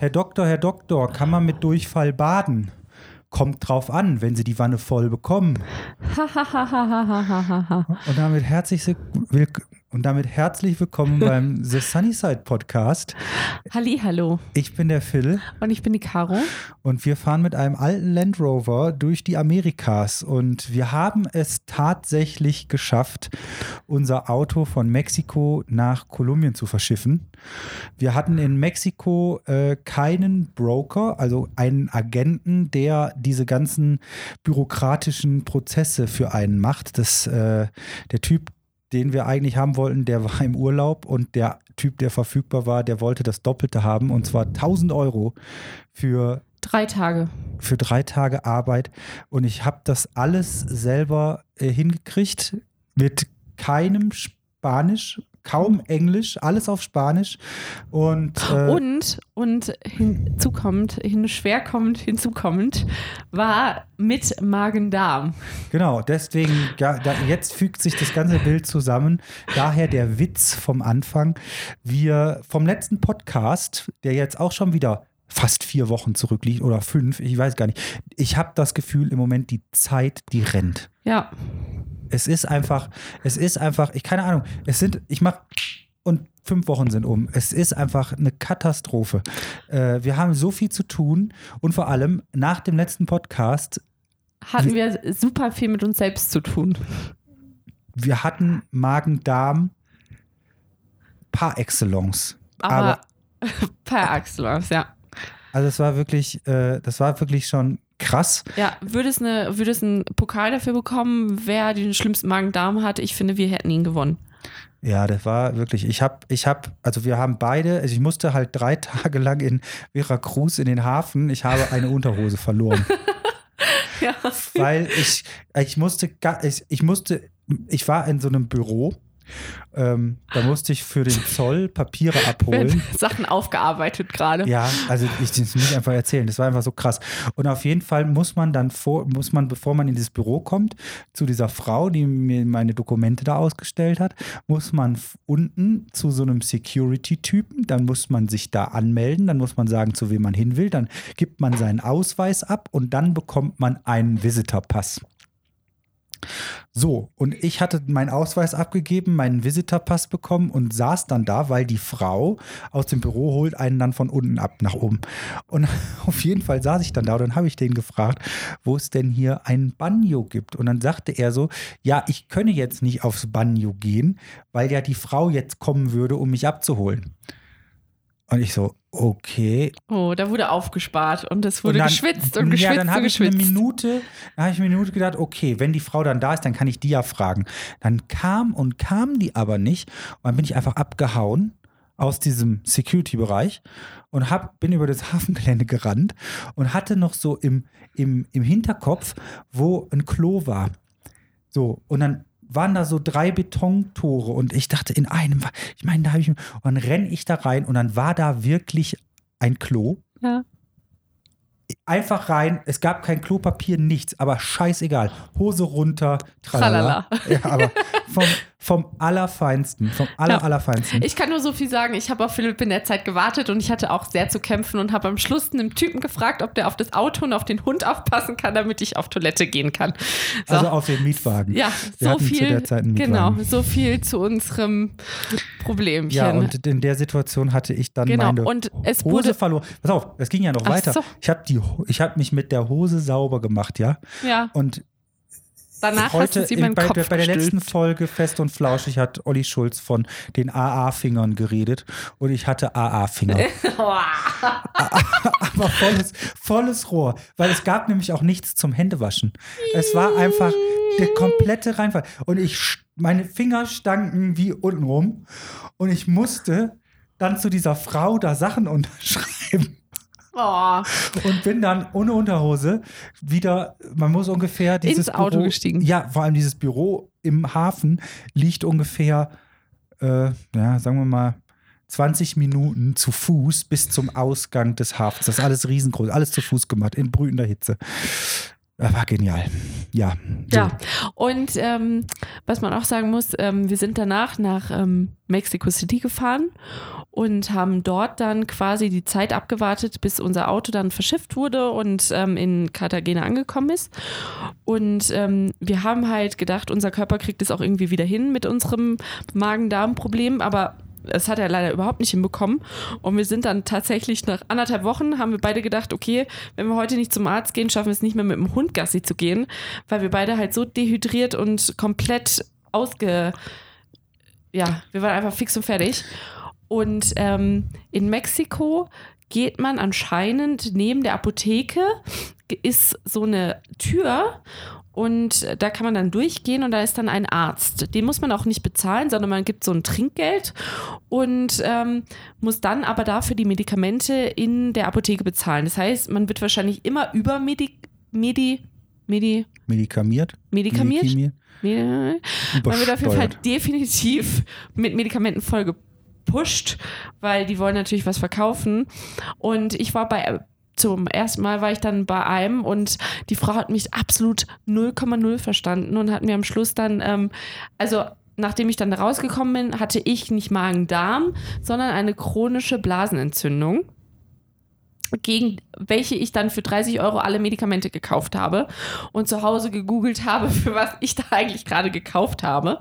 Herr Doktor, Herr Doktor, kann man mit Durchfall baden? Kommt drauf an, wenn Sie die Wanne voll bekommen. Und damit herzlich willkommen. Und damit herzlich willkommen beim The Sunnyside Podcast. Halli, hallo. Ich bin der Phil. Und ich bin die Caro. Und wir fahren mit einem alten Land Rover durch die Amerikas. Und wir haben es tatsächlich geschafft, unser Auto von Mexiko nach Kolumbien zu verschiffen. Wir hatten in Mexiko äh, keinen Broker, also einen Agenten, der diese ganzen bürokratischen Prozesse für einen macht. Das, äh, der Typ, den wir eigentlich haben wollten, der war im Urlaub und der Typ, der verfügbar war, der wollte das Doppelte haben und zwar 1000 Euro für drei Tage. Für drei Tage Arbeit und ich habe das alles selber äh, hingekriegt mit keinem Spanisch kaum Englisch, alles auf Spanisch. Und, äh und, und hinzukommend, hin, schwerkommend, hinzukommend, war mit Magen-Darm. Genau, deswegen, ja, da, jetzt fügt sich das ganze Bild zusammen. Daher der Witz vom Anfang. Wir vom letzten Podcast, der jetzt auch schon wieder fast vier Wochen zurückliegt oder fünf, ich weiß gar nicht. Ich habe das Gefühl im Moment, die Zeit, die rennt. Ja. Es ist einfach, es ist einfach, ich keine Ahnung, es sind, ich mache und fünf Wochen sind um. Es ist einfach eine Katastrophe. Äh, wir haben so viel zu tun und vor allem nach dem letzten Podcast hatten wir, wir super viel mit uns selbst zu tun. Wir hatten Magen-Darm par excellence. Aber, aber par excellence, ja. Also es war wirklich, äh, das war wirklich schon krass. Ja, würde es, eine, würde es einen Pokal dafür bekommen, wer den schlimmsten Magen-Darm hatte? Ich finde, wir hätten ihn gewonnen. Ja, das war wirklich, ich habe, ich habe, also wir haben beide, also ich musste halt drei Tage lang in Veracruz in den Hafen, ich habe eine Unterhose verloren. ja. Weil ich, ich musste, ich, ich musste, ich war in so einem Büro ähm, da musste ich für den Zoll Papiere abholen. Sachen aufgearbeitet gerade. Ja, also ich das muss ich einfach erzählen. Das war einfach so krass. Und auf jeden Fall muss man dann vor, muss man, bevor man in dieses Büro kommt, zu dieser Frau, die mir meine Dokumente da ausgestellt hat, muss man unten zu so einem Security-Typen, dann muss man sich da anmelden, dann muss man sagen, zu wem man hin will, dann gibt man seinen Ausweis ab und dann bekommt man einen Visitor-Pass. So, und ich hatte meinen Ausweis abgegeben, meinen Visitorpass bekommen und saß dann da, weil die Frau aus dem Büro holt einen dann von unten ab nach oben. Und auf jeden Fall saß ich dann da und dann habe ich den gefragt, wo es denn hier ein Banjo gibt. Und dann sagte er so, ja, ich könne jetzt nicht aufs Banjo gehen, weil ja die Frau jetzt kommen würde, um mich abzuholen. Und ich so, okay. Oh, da wurde aufgespart und es wurde und dann, geschwitzt und geschwitzt. Ja, dann habe ich eine Minute, dann habe ich eine Minute gedacht, okay, wenn die Frau dann da ist, dann kann ich die ja fragen. Dann kam und kam die aber nicht. Und dann bin ich einfach abgehauen aus diesem Security-Bereich und hab, bin über das Hafengelände gerannt und hatte noch so im, im, im Hinterkopf, wo ein Klo war. So, und dann waren da so drei Betontore und ich dachte in einem, ich meine, da habe ich, und dann renne ich da rein und dann war da wirklich ein Klo. Ja. Einfach rein, es gab kein Klopapier, nichts, aber scheißegal. Hose runter, tralala. tralala. Ja, aber vom, vom Allerfeinsten, vom Aller, ja. Allerfeinsten. Ich kann nur so viel sagen, ich habe auf Philipp in der Zeit gewartet und ich hatte auch sehr zu kämpfen und habe am Schluss einen Typen gefragt, ob der auf das Auto und auf den Hund aufpassen kann, damit ich auf Toilette gehen kann. So. Also auf den Mietwagen. Ja, Wir so viel. Genau, so viel zu unserem Problemchen. Ja, und in der Situation hatte ich dann genau. meine und es Hose wurde verloren. Pass auf, es ging ja noch Ach weiter. So. Ich habe hab mich mit der Hose sauber gemacht, ja. Ja. Und Danach Heute hast du sie in, bei, Kopf bei der letzten Folge Fest und Flauschig hat Olli Schulz von den AA-Fingern geredet und ich hatte AA-Finger. Aber volles, volles Rohr, weil es gab nämlich auch nichts zum Händewaschen. Es war einfach der komplette Reinfall und ich meine Finger stanken wie untenrum und ich musste dann zu dieser Frau da Sachen unterschreiben. Oh. Und bin dann ohne Unterhose wieder, man muss ungefähr dieses ins Auto Büro, gestiegen. Ja, vor allem dieses Büro im Hafen liegt ungefähr, äh, ja, sagen wir mal, 20 Minuten zu Fuß bis zum Ausgang des Hafens. Das ist alles riesengroß, alles zu Fuß gemacht, in brütender Hitze. Das war genial. Ja. So. Ja, und ähm, was man auch sagen muss, ähm, wir sind danach nach ähm, Mexico City gefahren und haben dort dann quasi die Zeit abgewartet, bis unser Auto dann verschifft wurde und ähm, in Cartagena angekommen ist. Und ähm, wir haben halt gedacht, unser Körper kriegt es auch irgendwie wieder hin mit unserem Magen-Darm-Problem, aber das hat er leider überhaupt nicht hinbekommen. Und wir sind dann tatsächlich nach anderthalb Wochen, haben wir beide gedacht, okay, wenn wir heute nicht zum Arzt gehen, schaffen wir es nicht mehr mit dem Hund Gassi zu gehen, weil wir beide halt so dehydriert und komplett ausge... Ja, wir waren einfach fix und fertig. Und ähm, in Mexiko geht man anscheinend neben der Apotheke, ist so eine Tür und da kann man dann durchgehen und da ist dann ein Arzt. Den muss man auch nicht bezahlen, sondern man gibt so ein Trinkgeld und ähm, muss dann aber dafür die Medikamente in der Apotheke bezahlen. Das heißt, man wird wahrscheinlich immer über Medi, Medi, Medi, Medikamiert? medikamiert. Medikamiert? Medi, man wird auf jeden Fall definitiv mit Medikamenten voll gepusht, weil die wollen natürlich was verkaufen. Und ich war bei zum ersten Mal war ich dann bei einem und die Frau hat mich absolut 0,0 verstanden und hat mir am Schluss dann, ähm, also nachdem ich dann rausgekommen bin, hatte ich nicht Magen-Darm, sondern eine chronische Blasenentzündung gegen welche ich dann für 30 Euro alle Medikamente gekauft habe und zu Hause gegoogelt habe, für was ich da eigentlich gerade gekauft habe.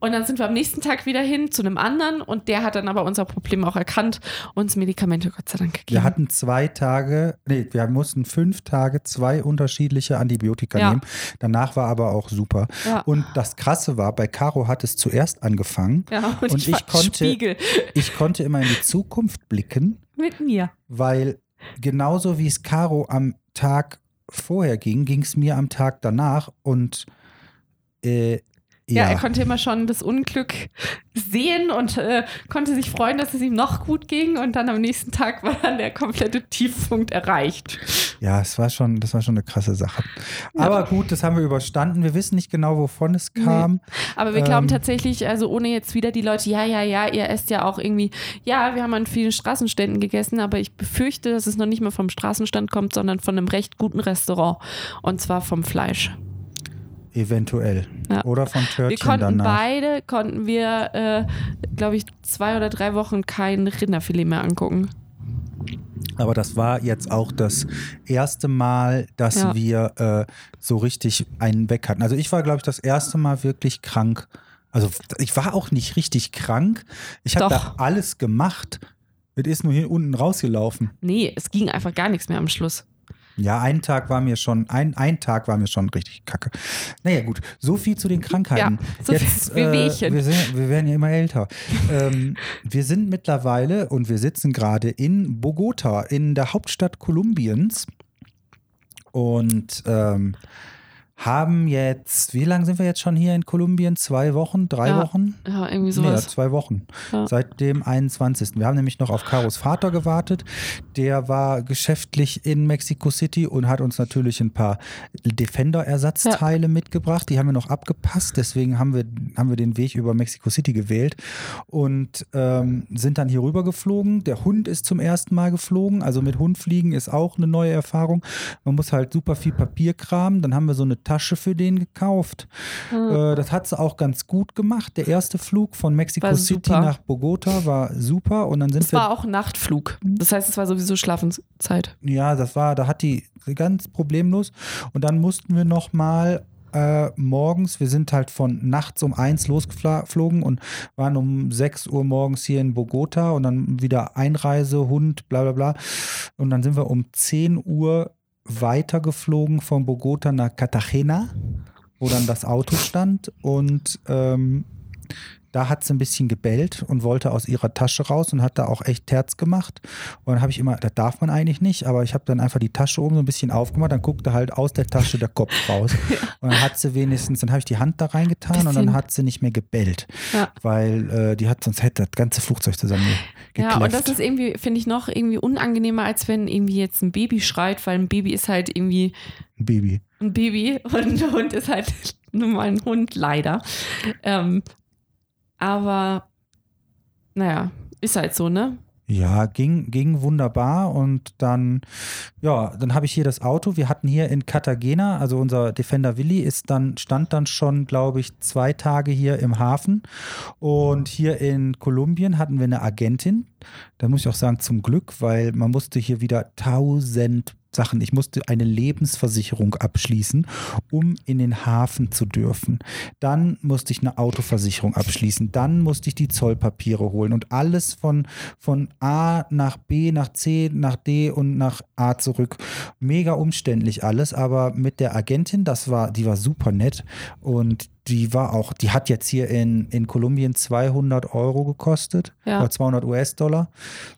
Und dann sind wir am nächsten Tag wieder hin zu einem anderen und der hat dann aber unser Problem auch erkannt und uns Medikamente Gott sei Dank gegeben. Wir hatten zwei Tage, nee, wir mussten fünf Tage zwei unterschiedliche Antibiotika Ja. nehmen. Danach war aber auch super. Ja. Und das Krasse war, bei Caro hat es zuerst angefangen. ja, und, und ich, ich konnte- Spiegel Ich konnte immer in die Zukunft blicken, mit mir. weil genauso wie es Caro am Tag vorher ging, ging es mir am Tag danach. Und äh, Ja, ja, er konnte immer schon das Unglück sehen und äh, konnte sich freuen, dass es ihm noch gut ging. Und dann am nächsten Tag war dann der komplette Tiefpunkt erreicht. ja, es war schon, das war schon eine krasse Sache. Aber gut, das haben wir überstanden. Wir wissen nicht genau, wovon es kam. Aber wir glauben Ähm. tatsächlich, also ohne jetzt wieder die Leute, ja, ja, ja, ihr esst ja auch irgendwie, ja, wir haben an vielen Straßenständen gegessen, aber ich befürchte, dass es noch nicht mal vom Straßenstand kommt, sondern von einem recht guten Restaurant. Und zwar vom Fleisch. Eventuell. Ja. Oder von Wir Törtchen konnten danach. beide, konnten wir, äh, glaube ich, zwei oder drei Wochen kein Rinderfilet mehr angucken. Aber das war jetzt auch das erste Mal, dass Ja. wir äh, so richtig einen weg hatten. Also ich war, glaube ich, das erste Mal wirklich krank. Also ich war auch nicht richtig krank. Ich habe da alles gemacht. Es ist nur hier unten rausgelaufen. Nee, es ging einfach gar nichts mehr am Schluss. Ja, ein Tag war mir schon, ein, ein Tag war mir schon richtig kacke. Naja, gut, so viel zu den Krankheiten. Ja, so viel Wehwehchen. wir, sind, wir werden ja immer älter. ähm, wir sind mittlerweile und wir sitzen gerade in Bogota, in der Hauptstadt Kolumbiens. Und ähm, haben jetzt, wie lange sind wir jetzt schon hier in Kolumbien? Zwei Wochen? Drei Ja, Wochen? Ja, irgendwie Nee, sowas. zwei Wochen. Ja. Seit dem 21. Wir haben nämlich noch auf Karos Vater gewartet. Der war geschäftlich in Mexico City und hat uns natürlich ein paar Defender-Ersatzteile mitgebracht. Die haben wir noch abgepasst. Deswegen haben wir, haben wir den Weg über Mexico City gewählt und ähm, sind dann hier rüber geflogen. Der Hund ist zum ersten Mal geflogen. Also mit Hund fliegen ist auch eine neue Erfahrung. Man muss halt super viel Papier kramen. Dann haben wir so eine Tasche für den gekauft. Äh, das hat sie auch ganz gut gemacht. Der erste Flug von Mexico City nach Bogota war super. Und dann sind Es wir war auch Nachtflug. Das heißt, es war sowieso Schlafenszeit. ja, das war, da hat die ganz problemlos. Und dann mussten wir noch mal äh, morgens, wir sind halt von nachts um eins losgeflogen und waren um 6 Uhr morgens hier in Bogota und dann wieder Einreise, Hund, bla bla bla. Und dann sind wir um 10 Uhr weitergeflogen von Bogota nach Cartagena, wo dann das Auto stand. Und ähm, da hat sie ein bisschen gebellt und wollte aus ihrer Tasche raus und hat da auch echt Terz gemacht. Und dann habe ich immer, das darf man eigentlich nicht, aber ich habe dann einfach die Tasche oben so ein bisschen aufgemacht, dann guckte halt aus der Tasche der Kopf raus. Und dann hat sie wenigstens, dann habe ich die Hand da reingetan und dann hat sie nicht mehr gebellt. Ja. Weil äh, die hat, sonst hätte das ganze Flugzeug zusammen Ja, und das ist irgendwie, finde ich, noch irgendwie unangenehmer, als wenn irgendwie jetzt ein Baby schreit, weil ein Baby ist halt irgendwie ein Baby. ein Baby und ein Hund ist halt nun mal ein Hund, leider. Ähm, aber naja, ist halt so, ne? Ja, ging, ging wunderbar und dann, ja, dann habe ich hier das Auto. Wir hatten hier in Cartagena, also unser Defender Willi ist dann, stand dann schon, glaube ich, zwei Tage hier im Hafen. Und hier in Kolumbien hatten wir eine Agentin. Da muss ich auch sagen, zum Glück, weil man musste hier wieder tausend Sachen. Ich musste eine Lebensversicherung abschließen, um in den Hafen zu dürfen. Dann musste ich eine Autoversicherung abschließen. Dann musste ich die Zollpapiere holen und alles von, von A nach B, nach C, nach D und nach A zurück. Mega umständlich alles, aber mit der Agentin, das war, die war super nett und die war auch, die hat jetzt hier in, in Kolumbien 200 Euro gekostet, Ja. oder 200 US-Dollar.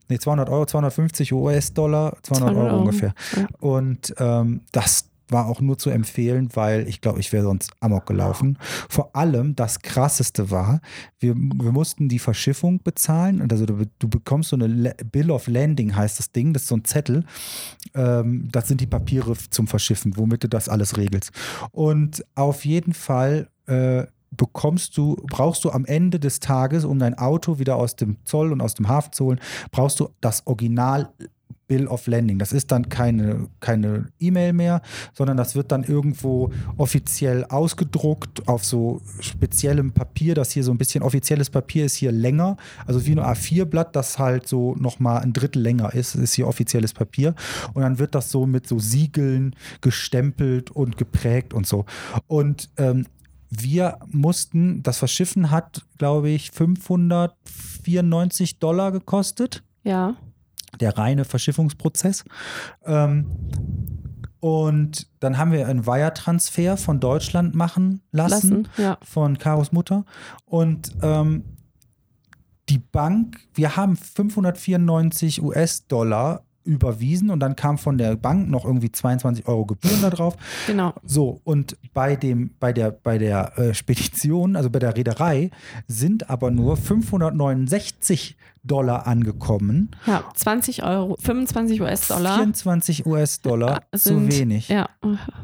Nee, 200 Euro, 250 US-Dollar, 200, 200 Euro ungefähr. Ja. Und ähm, das war auch nur zu empfehlen, weil ich glaube, ich wäre sonst amok gelaufen. Vor allem das Krasseste war, wir, wir mussten die Verschiffung bezahlen. Und Also du, du bekommst so eine Le- Bill of Landing, heißt das Ding. Das ist so ein Zettel. Ähm, das sind die Papiere zum Verschiffen, womit du das alles regelst. Und auf jeden Fall äh, bekommst du, brauchst du am Ende des Tages, um dein Auto wieder aus dem Zoll und aus dem Hafen zu holen, brauchst du das Original Bill of Landing. Das ist dann keine keine E-Mail mehr, sondern das wird dann irgendwo offiziell ausgedruckt auf so speziellem Papier. Das hier so ein bisschen offizielles Papier ist hier länger, also wie ein A4-Blatt, das halt so nochmal ein Drittel länger ist, ist hier offizielles Papier. Und dann wird das so mit so Siegeln gestempelt und geprägt und so. Und ähm, wir mussten, das Verschiffen hat, glaube ich, 594 Dollar gekostet Ja. der reine Verschiffungsprozess. Ähm, und dann haben wir einen Wire-Transfer von Deutschland machen lassen, Lassen. Ja. von Karos Mutter. Und ähm, die Bank, wir haben 594 US-Dollar überwiesen und dann kam von der Bank noch irgendwie 22 Euro Gebühren da drauf. Genau. So, und bei dem, bei der, bei der äh, Spedition, also bei der Reederei, sind aber nur 569 Dollar angekommen. Ja. 20 Euro, 25 US-Dollar. 24 US-Dollar zu sind- wenig. Ja.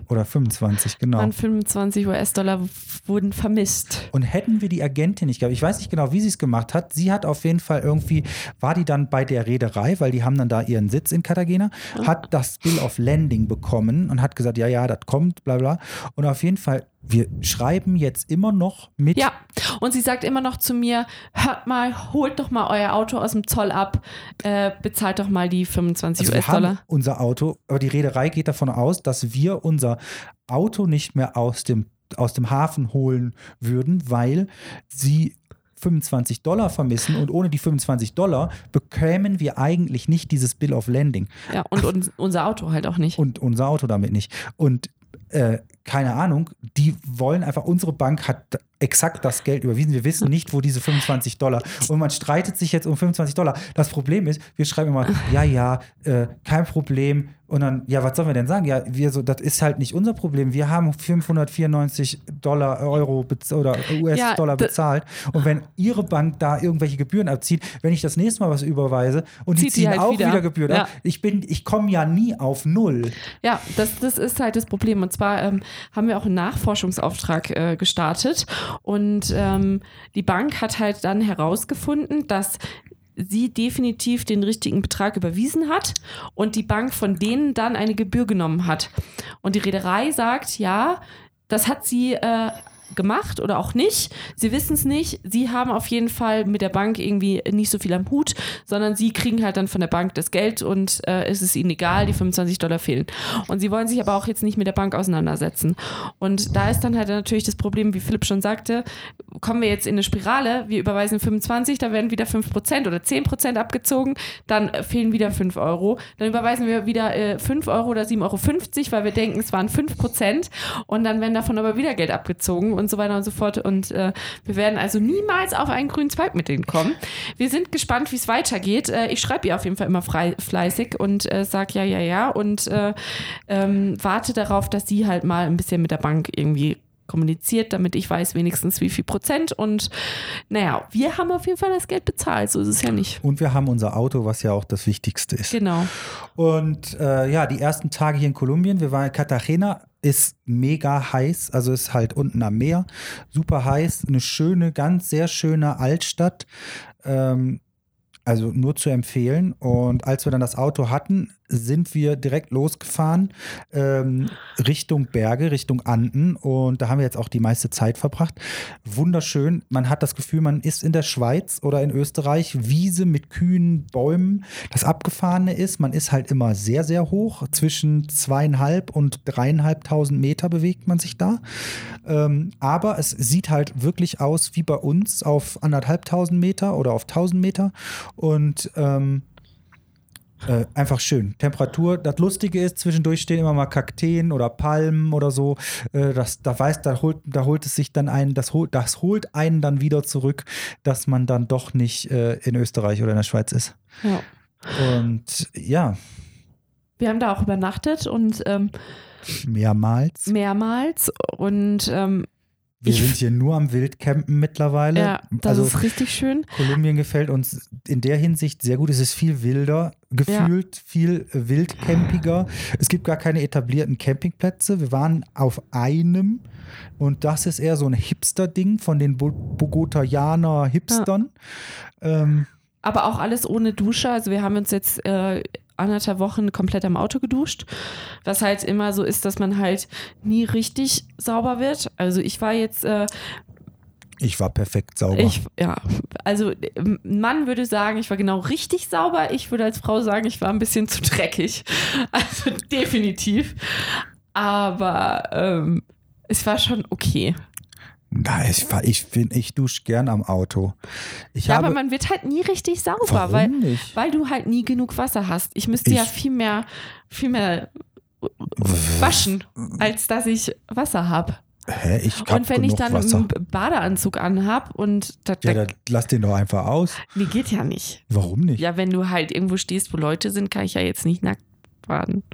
Oder 25, genau. Waren 25 US-Dollar wurden vermisst. Und hätten wir die Agentin nicht gehabt, ich weiß nicht genau, wie sie es gemacht hat. Sie hat auf jeden Fall irgendwie, war die dann bei der Reederei, weil die haben dann da ihren Sitz in Cartagena, hat das Bill of Landing bekommen und hat gesagt, ja, ja, das kommt, bla bla. Und auf jeden Fall, wir schreiben jetzt immer noch mit. Ja, und sie sagt immer noch zu mir, hört mal, holt doch mal euer Auto aus dem Zoll ab, äh, bezahlt doch mal die 25 Also wir haben US-Dollar. unser Auto, aber die Reederei geht davon aus, dass wir unser Auto nicht mehr aus dem, aus dem Hafen holen würden, weil sie 25 Dollar vermissen und ohne die 25 Dollar bekämen wir eigentlich nicht dieses Bill of Landing Ja, und, und unser Auto halt auch nicht. und unser Auto damit nicht. Und äh, keine Ahnung, die wollen einfach, unsere Bank hat exakt das Geld überwiesen. Wir wissen nicht, wo diese 25 Dollar. Und man streitet sich jetzt um 25 Dollar. Das Problem ist, wir schreiben immer, ja, ja, äh, kein Problem. Und dann, ja, was sollen wir denn sagen? Ja, wir so, das ist halt nicht unser Problem. Wir haben 594 Dollar, Euro oder US-Dollar Ja, bezahlt. Und wenn Ihre Bank da irgendwelche Gebühren abzieht, wenn ich das nächste Mal was überweise und die Zieht die ziehen halt auch wieder. wieder, Gebühren Ja. ab, ich bin, ich komme ja nie auf Null. Ja, das, das ist halt das Problem. Und zwar ähm, haben wir auch einen Nachforschungsauftrag äh, gestartet. Und ähm, die Bank hat halt dann herausgefunden, dass sie definitiv den richtigen Betrag überwiesen hat und die Bank von denen dann eine Gebühr genommen hat. Und die Reederei sagt, ja, das hat sie äh, gemacht oder auch nicht. Sie wissen es nicht. Sie haben auf jeden Fall mit der Bank irgendwie nicht so viel am Hut, sondern sie kriegen halt dann von der Bank das Geld und äh, es ist ihnen egal, die 25 Dollar fehlen. Und sie wollen sich aber auch jetzt nicht mit der Bank auseinandersetzen. Und da ist dann halt natürlich das Problem, wie Philipp schon sagte, kommen wir jetzt in eine Spirale, wir überweisen 25, da werden wieder 5% oder 10% abgezogen, dann äh, fehlen wieder 5 Euro, dann überweisen wir wieder äh, 5 Euro oder 7,50 Euro, weil wir denken, es waren 5% und dann werden davon aber wieder Geld abgezogen und so weiter und so fort. Und äh, wir werden also niemals auf einen grünen Zweig mit denen kommen. Wir sind gespannt, wie es weitergeht. Äh, ich schreibe ihr auf jeden Fall immer frei, fleißig und äh, sage ja, ja, ja und äh, ähm, warte darauf, dass sie halt mal ein bisschen mit der Bank irgendwie kommuniziert, damit ich weiß wenigstens wie viel Prozent und naja, wir haben auf jeden Fall das Geld bezahlt, so ist es ja nicht. Und wir haben unser Auto, was ja auch das Wichtigste ist. Genau. Und äh, ja, die ersten Tage hier in Kolumbien, wir waren in Cartagena, ist mega heiß, also ist halt unten am Meer, super heiß, eine schöne, ganz sehr schöne Altstadt. Ähm, Also nur zu empfehlen. Und als wir dann das Auto hatten, sind wir direkt losgefahren ähm, Richtung Berge, Richtung Anden. Und da haben wir jetzt auch die meiste Zeit verbracht. Wunderschön. Man hat das Gefühl, man ist in der Schweiz oder in Österreich. Wiese mit Kühen, Bäumen. Das Abgefahrene ist, man ist halt immer sehr, sehr hoch. Zwischen zweieinhalb und dreieinhalbtausend Meter bewegt man sich da. Ähm, aber es sieht halt wirklich aus wie bei uns auf anderthalbtausend Meter oder auf tausend Meter. Und ähm, äh, einfach schön. Temperatur. Das Lustige ist, zwischendurch stehen immer mal Kakteen oder Palmen oder so. Äh, das, da weiß, da holt, da holt es sich dann ein, das holt, das holt einen dann wieder zurück, dass man dann doch nicht äh, in Österreich oder in der Schweiz ist. Ja. Und ja, Wir haben da auch übernachtet und ähm, mehrmals. mehrmals und ähm, Wir ich- sind hier nur am Wildcampen mittlerweile. ja, das also ist richtig schön. Kolumbien gefällt uns in der Hinsicht sehr gut. Es ist viel wilder gefühlt, viel äh, wildcampiger. Es gibt gar keine etablierten Campingplätze. Wir waren auf einem und das ist eher so ein Hipster-Ding von den Bo Bogotaianer Hipstern. Ähm, Aber auch alles ohne Dusche. Also wir haben uns jetzt äh, anderthalb Wochen komplett am Auto geduscht. Was halt immer so ist, dass man halt nie richtig sauber wird. Also ich war jetzt, äh, ich war perfekt sauber. ich, ja, also ein Mann würde sagen, ich war genau richtig sauber. Ich würde als Frau sagen, ich war ein bisschen zu dreckig. Also definitiv. Aber ähm, es war schon okay. Na, ich, ich, ich dusche gern am Auto. Ich Ja, habe, aber man wird halt nie richtig sauber, weil, nicht? weil du halt nie genug Wasser hast. Ich müsste Ich- ja viel mehr, viel mehr waschen, als dass ich Wasser habe. Hä, ich hab Und wenn ich dann Wasser. einen Badeanzug anhab und das, Ja, dann lass den doch einfach aus. nee, geht ja nicht. Warum nicht? Ja, wenn du halt irgendwo stehst, wo Leute sind, kann ich ja jetzt nicht nackt baden.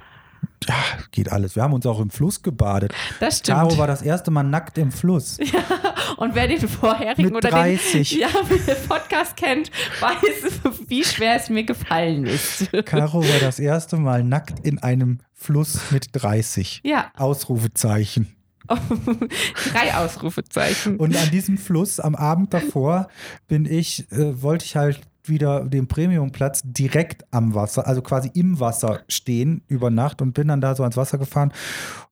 Ja, geht alles. Wir haben uns auch im Fluss gebadet. Das stimmt. Caro war das erste Mal nackt im Fluss. Und wer den vorherigen Mit oder 30. den ja, Podcast kennt, weiß, wie schwer es mir gefallen ist. Caro war das erste Mal nackt in einem Fluss mit 30. Ja, Ausrufezeichen. drei Ausrufezeichen. Und an diesem Fluss am Abend davor bin ich, äh, wollte ich halt wieder den Premiumplatz direkt am Wasser, also quasi im Wasser stehen über Nacht und bin dann da so ans Wasser gefahren.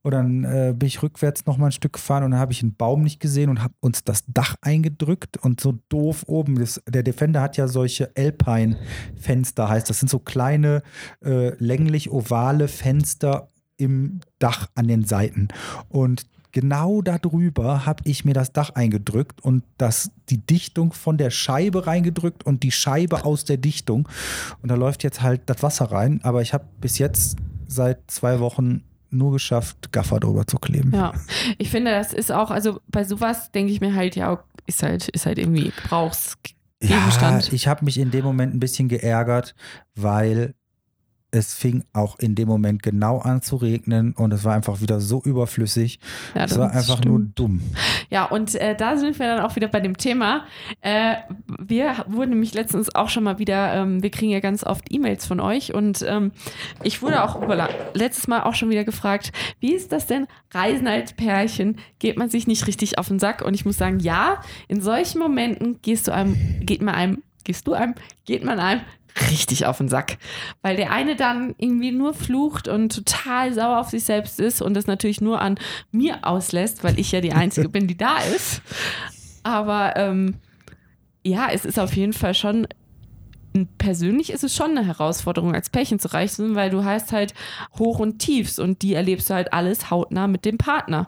Und dann äh, bin ich rückwärts noch mal ein Stück gefahren und dann habe ich einen Baum nicht gesehen und habe uns das Dach eingedrückt und so doof oben. Das, der Defender hat ja solche Alpine-Fenster, heißt das. Sind so kleine äh, länglich ovale Fenster im Dach an den Seiten. Und genau darüber habe ich mir das Dach eingedrückt und das, die Dichtung von der Scheibe reingedrückt und die Scheibe aus der Dichtung. Und da läuft jetzt halt das Wasser rein. Aber ich habe bis jetzt seit zwei Wochen nur geschafft, Gaffer drüber zu kleben. Ja, ich finde, das ist auch, also bei sowas denke ich mir halt, ja, ist halt, ist halt irgendwie Gebrauchsgegenstand. Ja, ich habe mich in dem Moment ein bisschen geärgert, weil es fing auch in dem Moment genau an zu regnen und es war einfach wieder so überflüssig. Ja, es war einfach stimmt. nur dumm. Ja, und äh, da sind wir dann auch wieder bei dem Thema. Äh, wir wurden nämlich letztens auch schon mal wieder, ähm, wir kriegen ja ganz oft E-Mails von euch und ähm, ich wurde auch letztes Mal auch schon wieder gefragt, wie ist das denn? Reisen als Pärchen, geht man sich nicht richtig auf den Sack? Und ich muss sagen, ja, in solchen Momenten gehst du einem, geht man einem, gehst du einem, geht man einem richtig auf den Sack. Weil der eine dann irgendwie nur flucht und total sauer auf sich selbst ist und das natürlich nur an mir auslässt, weil ich ja die Einzige bin, die da ist. Aber ähm, ja, es ist auf jeden Fall schon, persönlich ist es schon eine Herausforderung, als Pärchen zu reisen, weil du hast halt Hoch und Tiefs und die erlebst du halt alles hautnah mit dem Partner.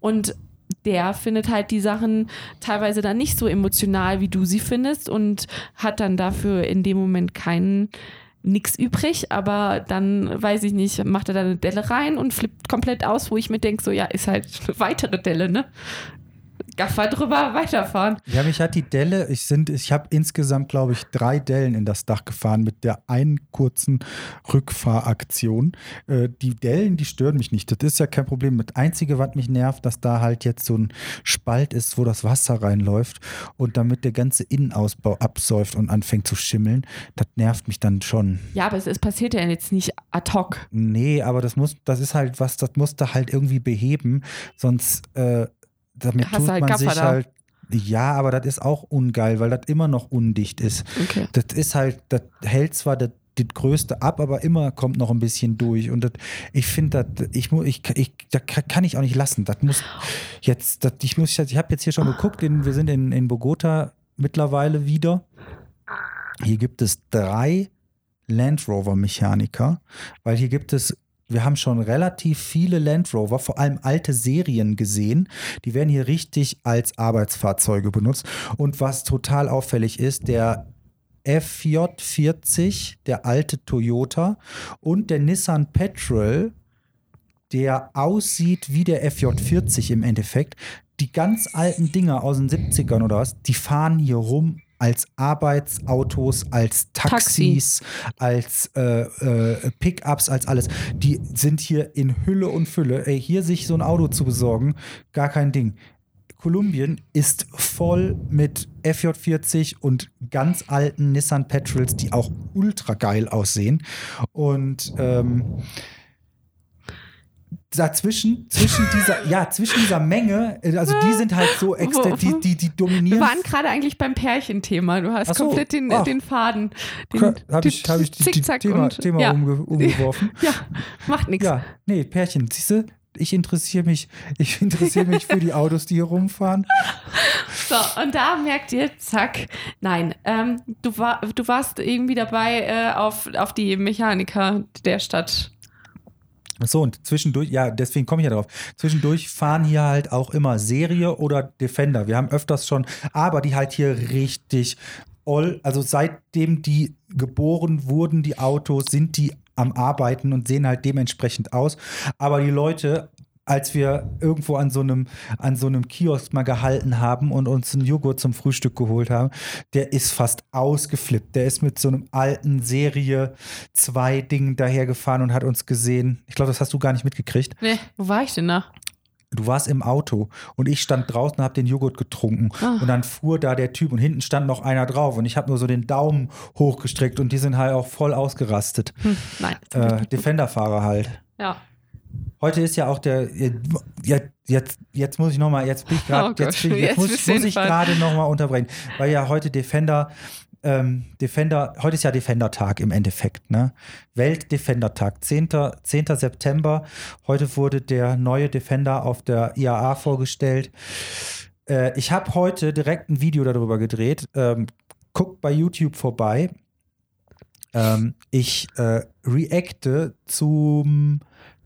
Und der findet halt die Sachen teilweise dann nicht so emotional, wie du sie findest und hat dann dafür in dem Moment keinen nix übrig, aber dann, weiß ich nicht, macht er da eine Delle rein und flippt komplett aus, wo ich mir denke, so ja, ist halt eine weitere Delle, ne? Gaffer drüber, weiterfahren. Ja, mich hat die Delle, ich, sind- ich habe insgesamt, glaube ich, drei Dellen in das Dach gefahren mit der einen kurzen Rückfahraktion. Äh, die Dellen, die stören mich nicht. Das ist ja kein Problem. Das Einzige, was mich nervt, dass da halt jetzt so ein Spalt ist, wo das Wasser reinläuft und damit der ganze Innenausbau absäuft und anfängt zu schimmeln. Das nervt mich dann schon. Ja, aber es, es passiert ja jetzt nicht ad hoc. Nee, aber das muss, das ist halt was, das musst du halt irgendwie beheben, sonst äh, damit Hast tut halt man Gaffer sich da. halt Ja, aber das ist auch ungeil, weil das immer noch undicht ist. Okay. Das ist halt, das hält zwar das, das Größte ab, aber immer kommt noch ein bisschen durch. Und das, ich finde, das, ich, mu- ich, ich, das ka- kann ich auch nicht lassen. Das muss jetzt, das, ich muss, ich habe jetzt hier schon geguckt, in, wir sind in, in Bogota mittlerweile wieder. Hier gibt es drei Land Rover Mechaniker, weil hier gibt es wir haben schon relativ viele Land Rover, vor allem alte Serien gesehen. Die werden hier richtig als Arbeitsfahrzeuge benutzt. Und was total auffällig ist, der FJ40, der alte Toyota und der Nissan Petrol, der aussieht wie der FJ40 im Endeffekt. Die ganz alten Dinger aus den 70ern oder was, die fahren hier rum als Arbeitsautos, als Taxis, als äh, äh, Pickups, als alles. Die sind hier in Hülle und Fülle. Ey, hier sich so ein Auto zu besorgen, gar kein Ding. Kolumbien ist voll mit FJ40 und ganz alten Nissan Petrols, die auch ultra geil aussehen. Und ähm, dazwischen, zwischen dieser, ja, zwischen dieser Menge, äh, also die sind halt so extra, die, die, die Wir dominieren. waren gerade eigentlich beim Pärchenthema. Du hast so. komplett den, Ach. den Faden. Den, Habe ich, hab ich die, die Zickzack Thema, und, Thema ja. umge umgeworfen. Ja, macht nichts. Ja, nee, Pärchen, siehst du? Ich interessiere mich, ich interessiere mich für die Autos, die hier rumfahren. So, und da merkt ihr, zack, nein, ähm, du, war, du warst irgendwie dabei äh, auf, auf die Mechaniker der Stadt. So, und zwischendurch, ja, deswegen komme ich ja drauf. Zwischendurch fahren hier halt auch immer Serie oder Defender. Wir haben öfters schon, aber die halt hier richtig all, also seitdem die geboren wurden, die Autos, sind die am Arbeiten und sehen halt dementsprechend aus. Aber die Leute, als wir irgendwo an so einem, an so einem Kiosk mal gehalten haben und uns einen Joghurt zum Frühstück geholt haben, der ist fast ausgeflippt. Der ist mit so einem alten Serie 2 Ding dahergefahren und hat uns gesehen. Ich glaube, das hast du gar nicht mitgekriegt. Nee, wo war ich denn da? Du warst im Auto und ich stand draußen und habe den Joghurt getrunken. Ah. Und dann fuhr da der Typ und hinten stand noch einer drauf und ich habe nur so den Daumen hochgestreckt und die sind halt auch voll ausgerastet. Hm, nein. Äh, Defender-Fahrer halt. Ja. Heute ist ja auch der. Jetzt, jetzt, jetzt muss ich nochmal, jetzt bin ich gerade, Oh jetzt, jetzt muss, muss ich gerade nochmal unterbrechen. Weil ja heute Defender, ähm, Defender, heute ist ja Defender-Tag im Endeffekt, ne? Welt-Defender-Tag, 10. 10. September. Heute wurde der neue Defender auf der IAA vorgestellt. Äh, ich habe heute direkt ein Video darüber gedreht. Ähm, guckt bei YouTube vorbei. Ähm, ich äh, reacte zum,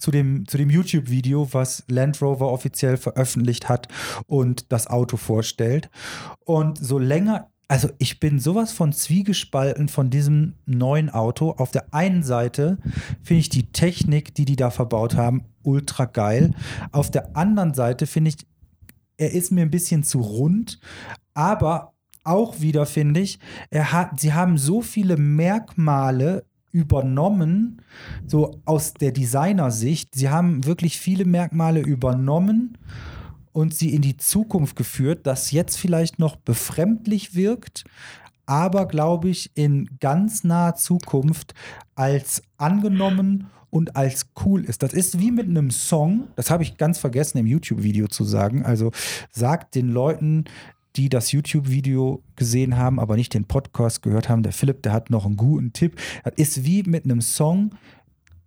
zu dem, zu dem YouTube-Video, was Land Rover offiziell veröffentlicht hat und das Auto vorstellt. Und so länger, also ich bin sowas von zwiegespalten von diesem neuen Auto. Auf der einen Seite finde ich die Technik, die die da verbaut haben, ultra geil. Auf der anderen Seite finde ich, er ist mir ein bisschen zu rund, aber auch wieder finde ich, er hat, sie haben so viele Merkmale übernommen, so aus der Designersicht. Sie haben wirklich viele Merkmale übernommen und sie in die Zukunft geführt, das jetzt vielleicht noch befremdlich wirkt, aber glaube ich in ganz naher Zukunft als angenommen und als cool ist. Das ist wie mit einem Song, das habe ich ganz vergessen im YouTube-Video zu sagen. Also sagt den Leuten, die das YouTube-Video gesehen haben, aber nicht den Podcast gehört haben, der Philipp, der hat noch einen guten Tipp. Das ist wie mit einem Song,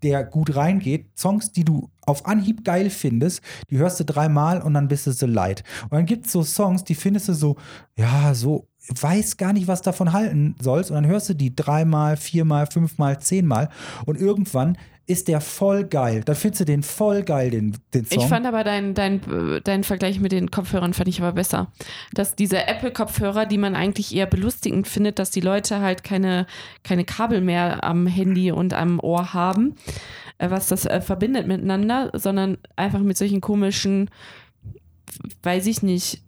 der gut reingeht. Songs, die du auf Anhieb geil findest, die hörst du dreimal und dann bist du so leid. Und dann gibt es so Songs, die findest du so, ja, so, weiß gar nicht, was davon halten sollst. Und dann hörst du die dreimal, viermal, fünfmal, zehnmal. Und irgendwann ist der voll geil. Dann findest du den voll geil, den, den Song. Ich fand aber deinen dein, dein Vergleich mit den Kopfhörern fand ich aber besser. Dass diese Apple-Kopfhörer, die man eigentlich eher belustigend findet, dass die Leute halt keine, keine Kabel mehr am Handy und am Ohr haben, äh, was das äh, verbindet miteinander, sondern einfach mit solchen komischen, weiß ich nicht,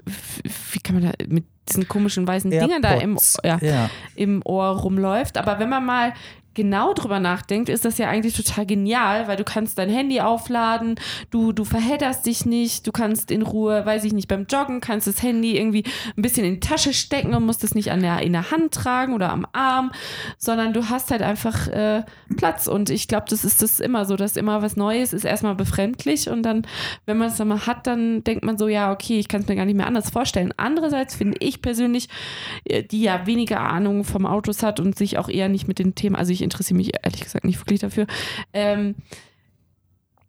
wie kann man da mit diesen komischen weißen Dingern da im, AirPods. ja, ja. im Ohr rumläuft. Aber wenn man mal genau drüber nachdenkt, ist das ja eigentlich total genial, weil du kannst dein Handy aufladen, du, du verhedderst dich nicht, du kannst in Ruhe, weiß ich nicht, beim Joggen kannst das Handy irgendwie ein bisschen in die Tasche stecken und musst es nicht an der, in der Hand tragen oder am Arm, sondern du hast halt einfach äh, Platz und ich glaube, das ist das immer so, dass immer was Neues ist erstmal befremdlich und dann, wenn man es dann mal hat, dann denkt man so, ja, okay, ich kann es mir gar nicht mehr anders vorstellen. Andererseits finde ich persönlich, äh, die ja weniger Ahnung vom Autos hat und sich auch eher nicht mit den Themen, also ich interessiere mich ehrlich gesagt nicht wirklich dafür. Ähm,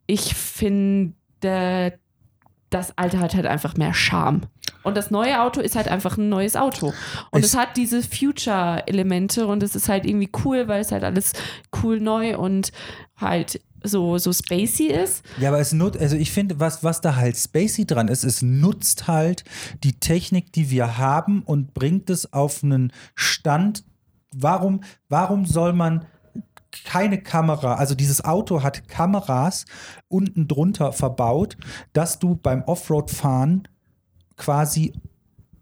ich finde, das alte hat halt einfach mehr Charme. Und das neue Auto ist halt einfach ein neues Auto. Und es, es hat diese Future-Elemente und es ist halt irgendwie cool, weil es halt alles cool neu und halt so, so spacey ist. Ja, aber es nutzt, also ich finde, was, was da halt spacey dran ist, es nutzt halt die Technik, die wir haben und bringt es auf einen Stand. Warum, warum soll man keine Kamera, also dieses Auto hat Kameras unten drunter verbaut, dass du beim Offroad-Fahren quasi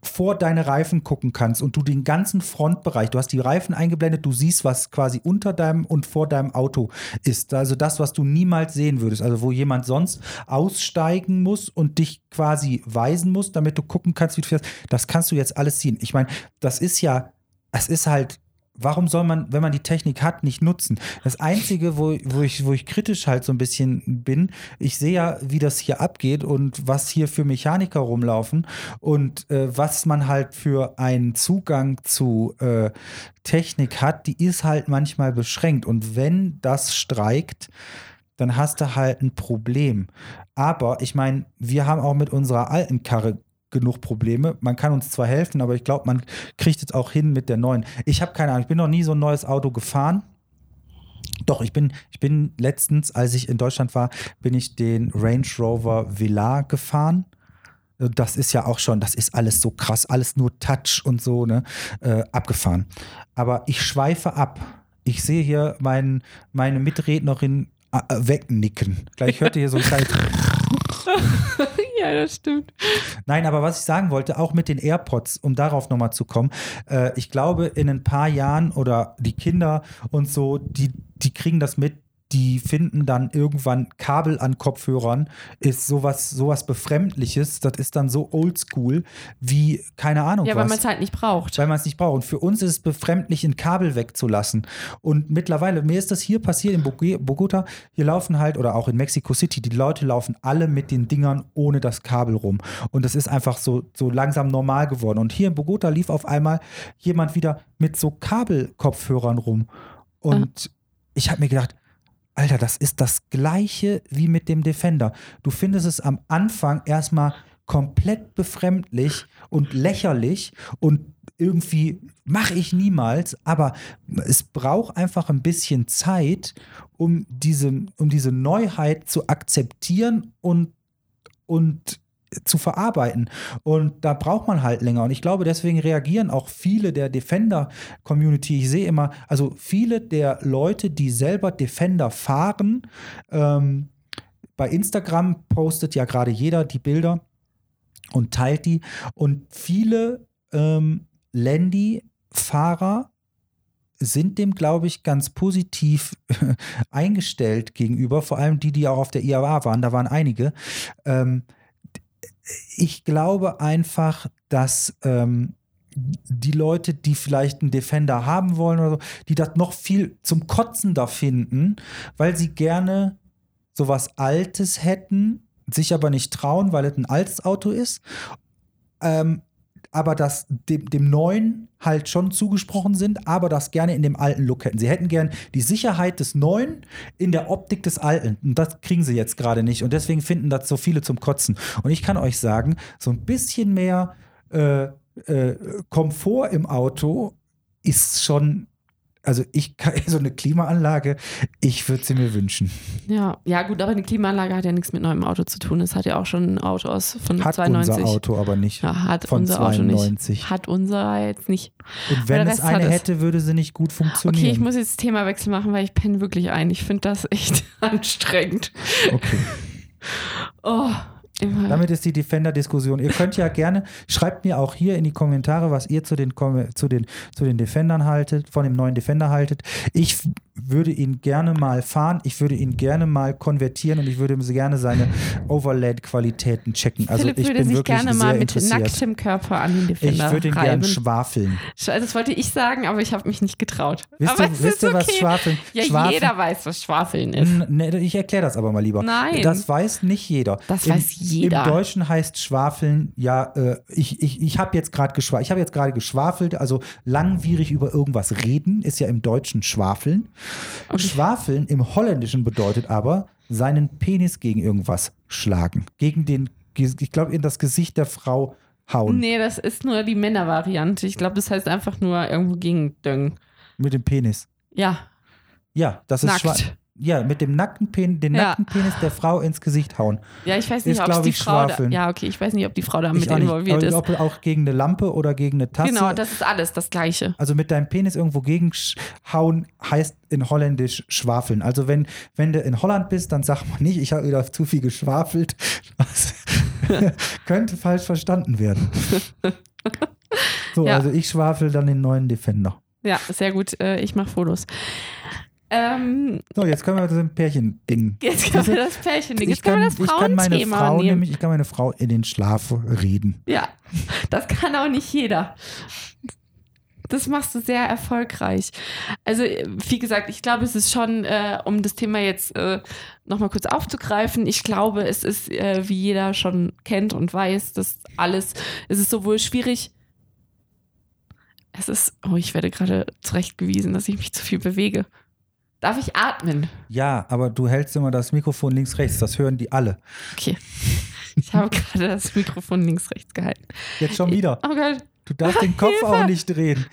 vor deine Reifen gucken kannst und du den ganzen Frontbereich, du hast die Reifen eingeblendet, du siehst, was quasi unter deinem und vor deinem Auto ist. Also das, was du niemals sehen würdest. Also wo jemand sonst aussteigen muss und dich quasi weisen muss, damit du gucken kannst, wie du fährst. Das kannst du jetzt alles ziehen. Ich meine, das ist ja, es ist halt warum soll man, wenn man die Technik hat, nicht nutzen? Das Einzige, wo, wo, ich, wo ich kritisch halt so ein bisschen bin, ich sehe ja, wie das hier abgeht und was hier für Mechaniker rumlaufen und äh, was man halt für einen Zugang zu äh, Technik hat, die ist halt manchmal beschränkt. Und wenn das streikt, dann hast du halt ein Problem. Aber ich meine, wir haben auch mit unserer alten Karre genug Probleme. Man kann uns zwar helfen, aber ich glaube, man kriegt es auch hin mit der neuen. Ich habe keine Ahnung, ich bin noch nie so ein neues Auto gefahren. Doch, ich bin, ich bin letztens, als ich in Deutschland war, bin ich den Range Rover Villar gefahren. Das ist ja auch schon, das ist alles so krass, alles nur Touch und so, ne? Äh, abgefahren. Aber ich schweife ab. Ich sehe hier mein, meine Mitrednerin äh, wegnicken. Gleich hört ihr hier so ein kleines. ja, das stimmt. Nein, aber was ich sagen wollte, auch mit den AirPods, um darauf nochmal zu kommen, äh, ich glaube, in ein paar Jahren oder die Kinder und so, die, die kriegen das mit, die finden dann irgendwann Kabel an Kopfhörern, ist sowas, sowas Befremdliches. Das ist dann so oldschool wie, keine Ahnung. Ja, was. weil man es halt nicht braucht. Weil man es nicht braucht. Und für uns ist es befremdlich, ein Kabel wegzulassen. Und mittlerweile, mir ist das hier passiert in Bogota, hier laufen halt, oder auch in Mexico City, die Leute laufen alle mit den Dingern ohne das Kabel rum. Und das ist einfach so, so langsam normal geworden. Und hier in Bogota lief auf einmal jemand wieder mit so Kabelkopfhörern rum. Und ah. ich habe mir gedacht, Alter, das ist das gleiche wie mit dem Defender. Du findest es am Anfang erstmal komplett befremdlich und lächerlich und irgendwie mache ich niemals, aber es braucht einfach ein bisschen Zeit, um diese, um diese Neuheit zu akzeptieren und, und zu verarbeiten. Und da braucht man halt länger. Und ich glaube, deswegen reagieren auch viele der Defender-Community. Ich sehe immer, also viele der Leute, die selber Defender fahren, ähm, bei Instagram postet ja gerade jeder die Bilder und teilt die. Und viele ähm, Landy-Fahrer sind dem, glaube ich, ganz positiv eingestellt gegenüber, vor allem die, die auch auf der IAA waren, da waren einige. Ähm, ich glaube einfach, dass ähm, die Leute, die vielleicht einen Defender haben wollen oder so, die das noch viel zum Kotzen da finden, weil sie gerne sowas Altes hätten, sich aber nicht trauen, weil es ein altes Auto ist. Ähm, aber das dem, dem Neuen halt schon zugesprochen sind, aber das gerne in dem alten Look hätten. Sie hätten gern die Sicherheit des Neuen in der Optik des Alten. Und das kriegen sie jetzt gerade nicht. Und deswegen finden das so viele zum Kotzen. Und ich kann euch sagen, so ein bisschen mehr äh, äh, Komfort im Auto ist schon also ich kann so eine Klimaanlage, ich würde sie mir wünschen. Ja, ja gut, aber eine Klimaanlage hat ja nichts mit neuem Auto zu tun. Es hat ja auch schon ein Auto aus von hat 92. Hat unser Auto aber nicht. Ja, hat von unser 92. Auto nicht. Hat unser jetzt nicht. Und wenn es eine hätte, würde sie nicht gut funktionieren. Okay, ich muss jetzt Themawechsel machen, weil ich penne wirklich ein. Ich finde das echt anstrengend. Okay. Oh. Immer. Damit ist die Defender-Diskussion. Ihr könnt ja gerne, schreibt mir auch hier in die Kommentare, was ihr zu den, zu den, zu den Defendern haltet, von dem neuen Defender haltet. Ich würde ihn gerne mal fahren, ich würde ihn gerne mal konvertieren und ich würde gerne seine Overland-Qualitäten checken. Also Philipp ich würde bin sich wirklich gerne sehr mal mit nacktem Körper an den Defender Ich würde ihn reiben. gern schwafeln. Das wollte ich sagen, aber ich habe mich nicht getraut. Wisst aber ihr, es wisst ist ihr was okay. Schwafeln? Ja, Schwafeln jeder weiß, was Schwafeln ist. Nee, ich erkläre das aber mal lieber. Nein. Das weiß nicht jeder. Das Im, weiß jeder. Im Deutschen heißt Schwafeln, ja, äh, ich, ich, ich habe jetzt gerade geschwafelt, ich habe jetzt gerade geschwafelt, also langwierig über irgendwas reden, ist ja im Deutschen Schwafeln. Schwafeln im Holländischen bedeutet aber, seinen Penis gegen irgendwas schlagen. Gegen den, ich glaube, in das Gesicht der Frau hauen. Nee, das ist nur die Männervariante. Ich glaube, das heißt einfach nur irgendwo gegen Döng. Mit dem Penis. Ja, Ja, das ist Nackt. Ja, mit dem nackten Penis, den Ja. nackten Penis der Frau ins Gesicht hauen. ja, ich weiß nicht, Ist, ob die Frau. Da, ja, okay, ich weiß nicht, ob die Frau da mit involviert ist. Ob auch gegen eine Lampe oder gegen eine Tasse. Genau, das ist alles das Gleiche. also mit deinem Penis irgendwo gegenhauen heißt in Holländisch schwafeln. Also wenn, wenn du in Holland bist, dann sag mal nicht, ich habe wieder zu viel geschwafelt. Das könnte falsch verstanden werden. So, Ja. also ich schwafel dann den neuen Defender. Ja, sehr gut. Äh, ich mache Fotos. Ähm, So, jetzt können wir dem Pärchen-Ding. jetzt können wir das Pärchen-Ding. Jetzt können kann, wir das Frauenthema Frau nehmen. nämlich, ich kann meine Frau in den Schlaf reden. Ja, das kann auch nicht jeder. Das machst du sehr erfolgreich. Also, wie gesagt, ich glaube, es ist schon, äh, um das Thema jetzt äh, nochmal kurz aufzugreifen, ich glaube, es ist, äh, wie jeder schon kennt und weiß, dass alles, es ist sowohl schwierig, es ist, oh, ich werde gerade zurechtgewiesen, dass ich mich zu viel bewege. Darf ich atmen? Ja, aber du hältst immer das Mikrofon links, rechts, das hören die alle. Okay. Ich habe gerade das Mikrofon links, rechts gehalten. Jetzt schon wieder. Oh Gott. Du darfst den Kopf Hilfe! auch nicht drehen.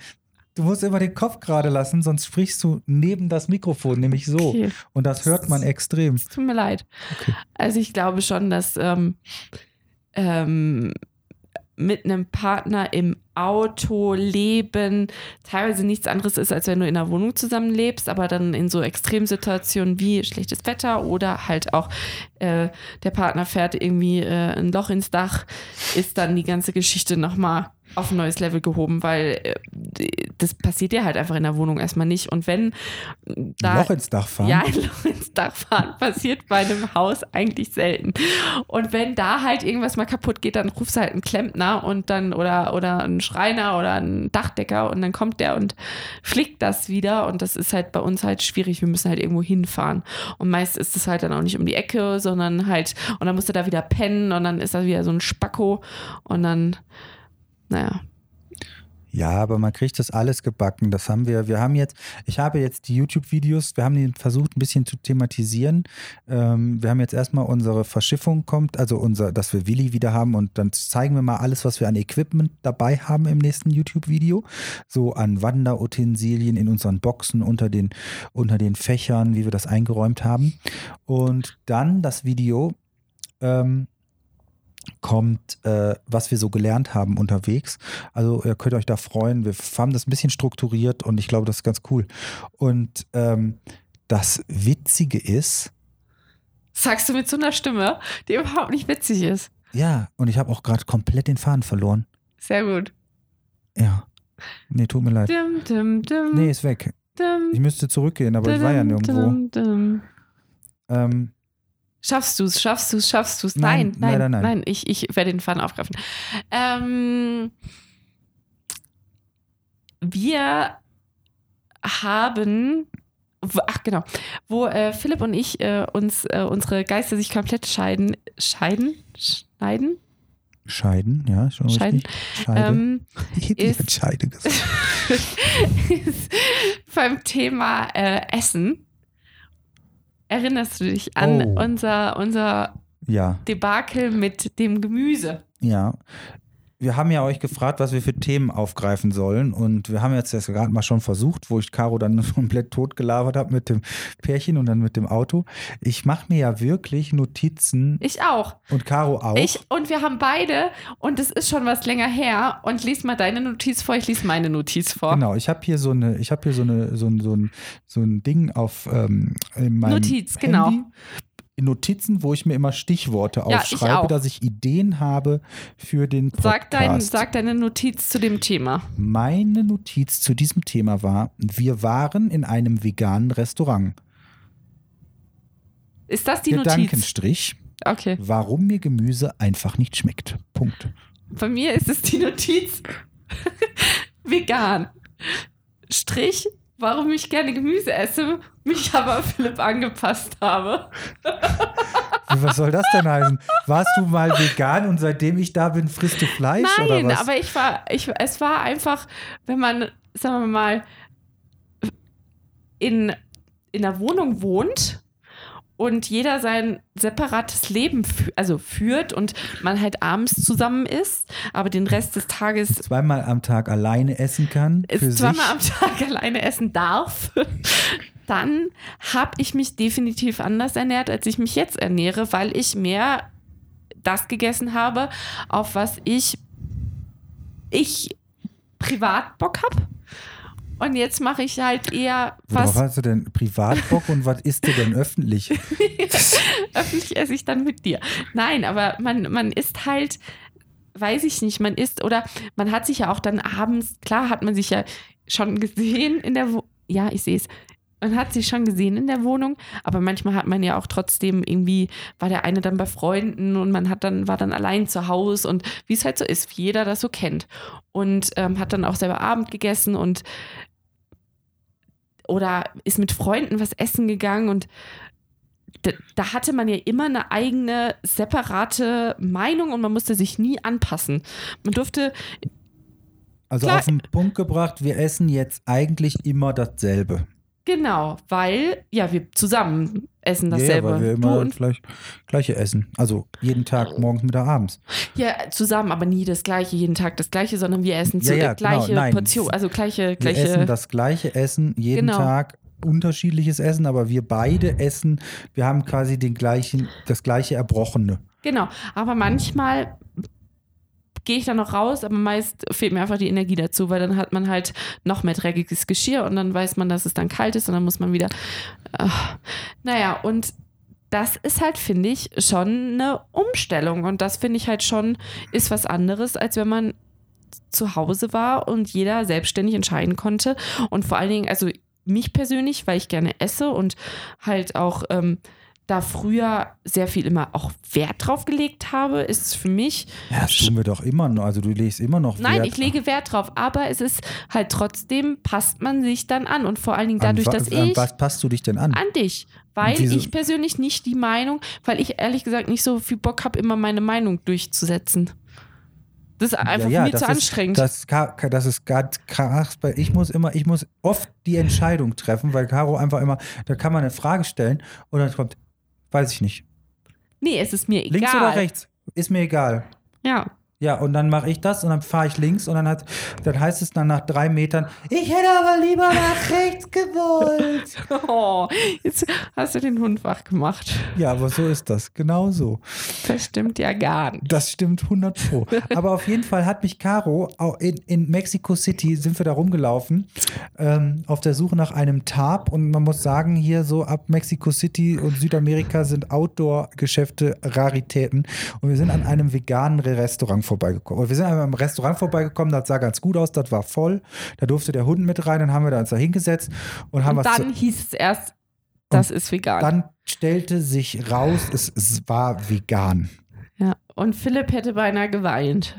Du musst immer den Kopf gerade lassen, sonst sprichst du neben das Mikrofon, nämlich so. Okay. Und das hört man extrem. Es tut mir leid. Okay. Also ich glaube schon, dass ähm, ähm, mit einem Partner im Auto leben teilweise nichts anderes ist, als wenn du in einer Wohnung zusammenlebst, aber dann in so Extremsituationen wie schlechtes Wetter oder halt auch äh, der Partner fährt irgendwie äh, ein Loch ins Dach, ist dann die ganze Geschichte nochmal auf ein neues Level gehoben, weil äh, das passiert dir halt einfach in der Wohnung erstmal nicht. Und wenn da Loch ins Dach fahren. ja, ein Loch ins Dach fahren passiert bei einem Haus eigentlich selten. Und wenn da halt irgendwas mal kaputt geht, dann rufst du halt einen Klempner und dann oder, oder einen Schreiner oder einen Dachdecker und dann kommt der und flickt das wieder. Und das ist halt bei uns halt schwierig. Wir müssen halt irgendwo hinfahren. Und meist ist es halt dann auch nicht um die Ecke, sondern halt, und dann musst du da wieder pennen und dann ist da wieder so ein Spacko und dann, naja. Ja, aber man kriegt das alles gebacken. Das haben wir. Wir haben jetzt, ich habe jetzt die YouTube-Videos, wir haben die versucht ein bisschen zu thematisieren. Ähm, wir haben jetzt erstmal unsere Verschiffung kommt, also unser, dass wir Willi wieder haben und dann zeigen wir mal alles, was wir an Equipment dabei haben im nächsten YouTube-Video. So an Wanderutensilien in unseren Boxen unter den, unter den Fächern, wie wir das eingeräumt haben. Und dann das Video. Ähm, kommt, äh, was wir so gelernt haben unterwegs. Also ihr könnt euch da freuen. Wir haben das ein bisschen strukturiert und ich glaube, das ist ganz cool. Und ähm, das Witzige ist, Sagst du mit so einer Stimme, die überhaupt nicht witzig ist. ja, und ich habe auch gerade komplett den Faden verloren. Sehr gut. Ja. Nee, tut mir leid. Dim, dim, dim, Nee, ist weg. dim, Ich müsste zurückgehen, aber ich war ja dim, nirgendwo. dim, dim. Ähm, Schaffst du es, schaffst du es, schaffst du es? Nein, Nein, nein, leider nein, nein. Ich, ich werde den Faden aufgreifen. Ähm, wir haben, ach genau, wo äh, Philipp und ich äh, uns äh, unsere Geister sich komplett scheiden, scheiden, schneiden, Scheiden, ja, schon Scheiden. richtig. Scheide. ähm, ich hätte ist- Scheide gesagt. beim Thema äh, Essen. Erinnerst du dich an Oh. unser, unser Ja, Debakel mit dem Gemüse? ja. Wir haben ja euch gefragt, was wir für Themen aufgreifen sollen. Und wir haben jetzt das gerade mal schon versucht, wo ich Caro dann komplett tot gelabert habe mit dem Pärchen und dann mit dem Auto. Ich mache mir ja wirklich Notizen Ich auch. und Caro auch. Ich, und wir haben beide, und es ist schon was länger her, und lies mal deine Notiz vor, ich lies meine Notiz vor. Genau, ich habe hier so eine, ich habe hier so eine, so ein, so ein, so ein Ding auf ähm, in meinem Notiz, Handy. genau. Notizen, wo ich mir immer Stichworte Ja, ich aufschreibe, dass ich Ideen habe für den Podcast. Sag, dein, sag deine Notiz zu dem Thema. Meine Notiz zu diesem Thema war, wir waren in einem veganen Restaurant. Ist das die Notiz? Gedankenstrich, Okay. warum mir Gemüse einfach nicht schmeckt. Punkt. Bei mir ist es die Notiz vegan. Strich, warum ich gerne Gemüse esse, mich aber Philipp angepasst habe. Was soll das denn heißen? Warst du mal vegan und seitdem ich da bin, frisst du Fleisch oder Nein, was? aber ich war, ich, es war einfach, wenn man, sagen wir mal, in, in einer Wohnung wohnt und jeder sein separates Leben fü also führt und man halt abends zusammen isst, aber den Rest des Tages Zweimal am Tag alleine essen kann. ist zweimal sich. am Tag alleine essen darf, dann habe ich mich definitiv anders ernährt, als ich mich jetzt ernähre, weil ich mehr das gegessen habe, auf was ich, ich privat Bock habe. Und jetzt mache ich halt eher Worauf was. hast du denn Privatbock und was isst du denn öffentlich? Öffentlich esse ich dann mit dir. Nein, aber man, man isst halt, weiß ich nicht, man isst oder man hat sich ja auch dann abends, klar hat man sich ja schon gesehen in der Wo Ja, ich sehe es. Man hat sich schon gesehen in der Wohnung, aber manchmal hat man ja auch trotzdem irgendwie, war der eine dann bei Freunden und man hat dann, war dann allein zu Hause und wie es halt so ist, wie jeder das so kennt. Und ähm, hat dann auch selber Abend gegessen und oder ist mit Freunden was essen gegangen und da, da hatte man ja immer eine eigene separate Meinung und man musste sich nie anpassen. Man durfte, Also Klar. auf den Punkt gebracht, wir essen jetzt eigentlich immer dasselbe. Genau, weil ja, wir zusammen essen dasselbe. Ja, weil wir immer und gleich, gleiche essen. Also jeden Tag, morgens, Mittag, abends. ja, zusammen, aber nie das gleiche, jeden Tag das gleiche, sondern wir essen zu, Ja, ja, äh, gleiche genau. Portion, also gleiche, Wir gleiche. essen das gleiche Essen, jeden Genau. Tag unterschiedliches Essen, aber wir beide essen, wir haben quasi den gleichen, das gleiche Erbrochene. Genau, aber manchmal gehe ich dann noch raus, aber meist fehlt mir einfach die Energie dazu, weil dann hat man halt noch mehr dreckiges Geschirr und dann weiß man, dass es dann kalt ist und dann muss man wieder. Ach, naja, und das ist halt, finde ich, schon eine Umstellung und das finde ich halt schon ist was anderes, als wenn man zu Hause war und jeder selbstständig entscheiden konnte und vor allen Dingen, also mich persönlich, weil ich gerne esse und halt auch ähm, da früher sehr viel immer auch Wert drauf gelegt habe, ist es für mich. Ja, das tun wir doch immer noch. Also du legst immer noch Nein, Wert ich lege Wert drauf, aber es ist halt trotzdem, passt man sich dann an und vor allen Dingen an dadurch, wa- dass an ich was passt du dich denn an? an dich, weil ich persönlich nicht die Meinung, weil ich ehrlich gesagt nicht so viel Bock habe, immer meine Meinung durchzusetzen. Das ist einfach ja, ja, mir zu ist, anstrengend. Das, das ist ganz krass, weil ich muss immer, ich muss oft die Entscheidung treffen, weil Caro einfach immer, da kann man eine Frage stellen und dann kommt, weiß ich nicht. nee, es ist mir egal. Links oder rechts? Ist mir egal. Ja. Ja, und dann mache ich das und dann fahre ich links und dann, hat, dann heißt es dann nach drei Metern, ich hätte aber lieber nach rechts gewollt. Oh, jetzt hast du den Hund wach gemacht. Ja, aber so ist das, genau so. Das stimmt ja gar nicht. Das stimmt 100 Pro. Aber auf jeden Fall hat mich Caro, auch in, in Mexico City sind wir da rumgelaufen, ähm, auf der Suche nach einem Tarp. Und man muss sagen, hier so ab Mexico City und Südamerika sind Outdoor-Geschäfte Raritäten. Und wir sind an einem veganen Restaurant vorbeigekommen. Und wir sind an einem Restaurant vorbeigekommen, das sah ganz gut aus, das war voll. Da durfte der Hund mit rein, dann haben wir da uns da hingesetzt und haben Und was dann hieß es erst, das ist vegan. Dann stellte sich raus, es, es war vegan. ja. Und Philipp hätte beinahe geweint.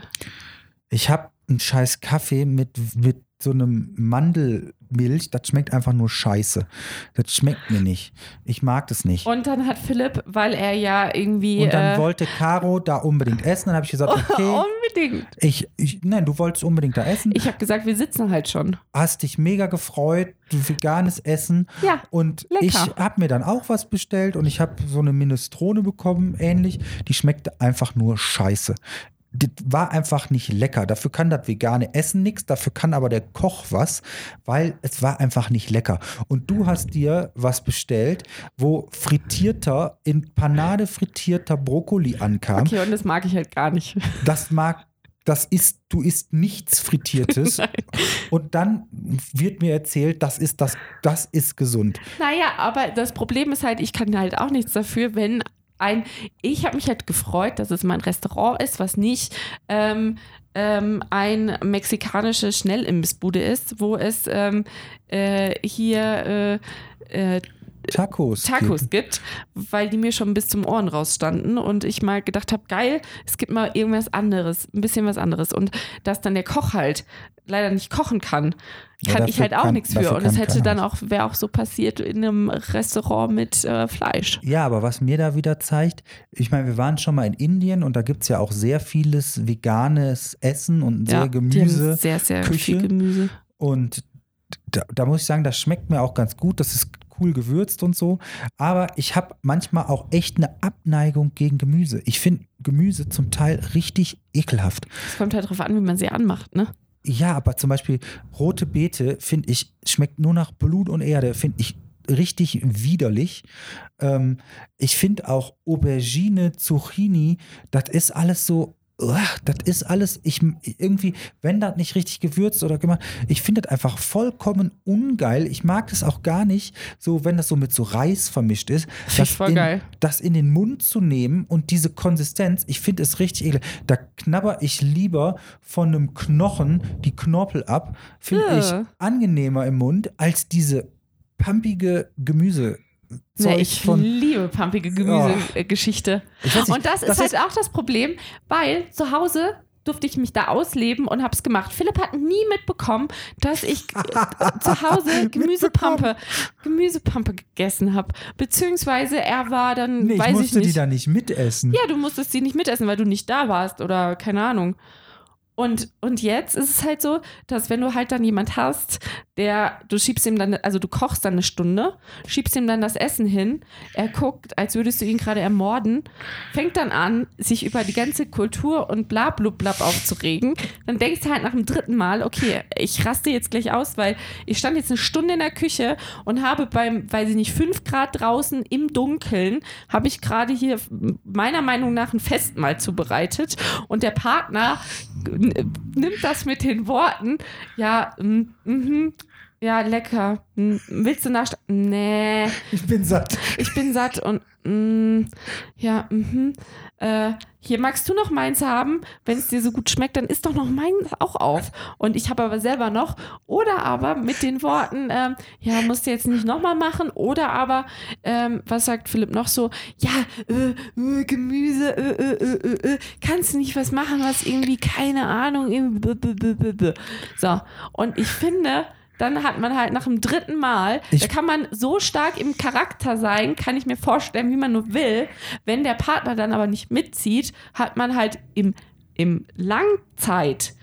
Ich habe einen scheiß Kaffee mit, mit so einem Mandelmilch. Das schmeckt einfach nur scheiße. Das schmeckt mir nicht. Ich mag das nicht. Und dann hat Philipp, weil er ja irgendwie. Und dann äh, wollte Caro da unbedingt essen. Dann habe ich gesagt, okay, Unbedingt. ich, ich, nein, du wolltest unbedingt da essen. Ich habe gesagt, wir sitzen halt schon. Hast dich mega gefreut, du veganes Essen. Ja. Und lecker. ich habe mir dann auch was bestellt und ich habe so eine Minestrone bekommen, ähnlich. Die schmeckte einfach nur scheiße. Das war einfach nicht lecker. Dafür kann das vegane Essen nichts, dafür kann aber der Koch was, weil es war einfach nicht lecker. Und du hast dir was bestellt, wo frittierter, in Panade frittierter Brokkoli ankam. Okay, und das mag ich halt gar nicht. Das mag, das ist, du isst nichts Frittiertes. Und dann wird mir erzählt, das ist das, das ist gesund. Naja, aber das Problem ist halt, ich kann halt auch nichts dafür, wenn ein, ich habe mich halt gefreut, dass es mein Restaurant ist, was nicht ähm, ähm, ein mexikanische Schnellimbissbude ist, wo es ähm, äh, hier äh, äh, Tacos. Tacos gibt. gibt, weil die mir schon bis zum Ohren rausstanden und ich mal gedacht habe, geil, es gibt mal irgendwas anderes, ein bisschen was anderes und dass dann der Koch halt leider nicht kochen kann, Ja, kann dafür ich halt auch kann- nichts für und es hätte dann auch wäre auch so passiert in einem Restaurant mit äh, Fleisch. Ja, aber was mir da wieder zeigt, ich meine, wir waren schon mal in Indien und da gibt es ja auch sehr vieles veganes Essen und sehr ja, Gemüse. sehr sehr Küche. viel Gemüse. Und da, da muss ich sagen, das schmeckt mir auch ganz gut. Das ist cool gewürzt und so. Aber ich habe manchmal auch echt eine Abneigung gegen Gemüse. Ich finde Gemüse zum Teil richtig ekelhaft. Es kommt halt darauf an, wie man sie anmacht, ne? Ja, aber zum Beispiel rote Beete, finde ich, schmeckt nur nach Blut und Erde, finde ich richtig widerlich. Ähm, ich finde auch Aubergine, Zucchini, das ist alles so, uah, das ist alles, ich irgendwie, wenn das nicht richtig gewürzt oder gemacht, ich finde das einfach vollkommen ungeil. Ich mag das auch gar nicht, so wenn das so mit so Reis vermischt ist, das voll in, geil. das in den Mund zu nehmen und diese Konsistenz, ich finde es richtig eklig. Da knabber ich lieber von einem Knochen die Knorpel ab, finde Ja. ich angenehmer im Mund als diese pampige Gemüse. Ja, ich von, liebe pumpige Gemüsegeschichte. ich weiß nicht, Und das, ist halt auch das Problem, weil zu Hause durfte ich mich da ausleben und habe es gemacht. Philipp hat nie mitbekommen, dass ich äh, zu Hause Gemüsepampe, Gemüsepampe gegessen habe. Beziehungsweise er war dann, nee, ich weiß ich musste nicht. die da nicht mitessen. Ja, du musstest sie nicht mitessen, weil du nicht da warst oder keine Ahnung. Und, und jetzt ist es halt so, dass wenn du halt dann jemand hast, der, du schiebst ihm dann, also du kochst dann eine Stunde, schiebst ihm dann das Essen hin, er guckt, als würdest du ihn gerade ermorden, fängt dann an, sich über die ganze Kultur und bla blub blab aufzuregen, dann denkst du halt nach dem dritten Mal, okay, ich raste jetzt gleich aus, weil ich stand jetzt eine Stunde in der Küche und habe beim, weiß ich nicht, fünf Grad draußen im Dunkeln, habe ich gerade hier meiner Meinung nach ein Festmahl zubereitet. Und der Partner nimmt das mit den Worten, ja, mm, mhm, ja, lecker. Mm, Willst du nach? Nee, Ich bin satt. ich bin satt und mm, ja, mhm. Äh, hier magst du noch meins haben. Wenn es dir so gut schmeckt, dann isst doch noch meins auch auf. Und ich habe aber selber noch. Oder aber mit den Worten, ähm, ja, musst du jetzt nicht nochmal machen. Oder aber, ähm, was sagt Philipp noch so? Ja, äh, äh, Gemüse, äh, äh, äh, äh, äh, kannst du nicht was machen, was irgendwie, keine Ahnung, irgendwie, so. Und ich finde, dann hat man halt nach dem dritten Mal, Ich- da kann man so stark im Charakter sein, kann ich mir vorstellen, wie man nur will. Wenn der Partner dann aber nicht mitzieht, hat man halt im, im Langzeit,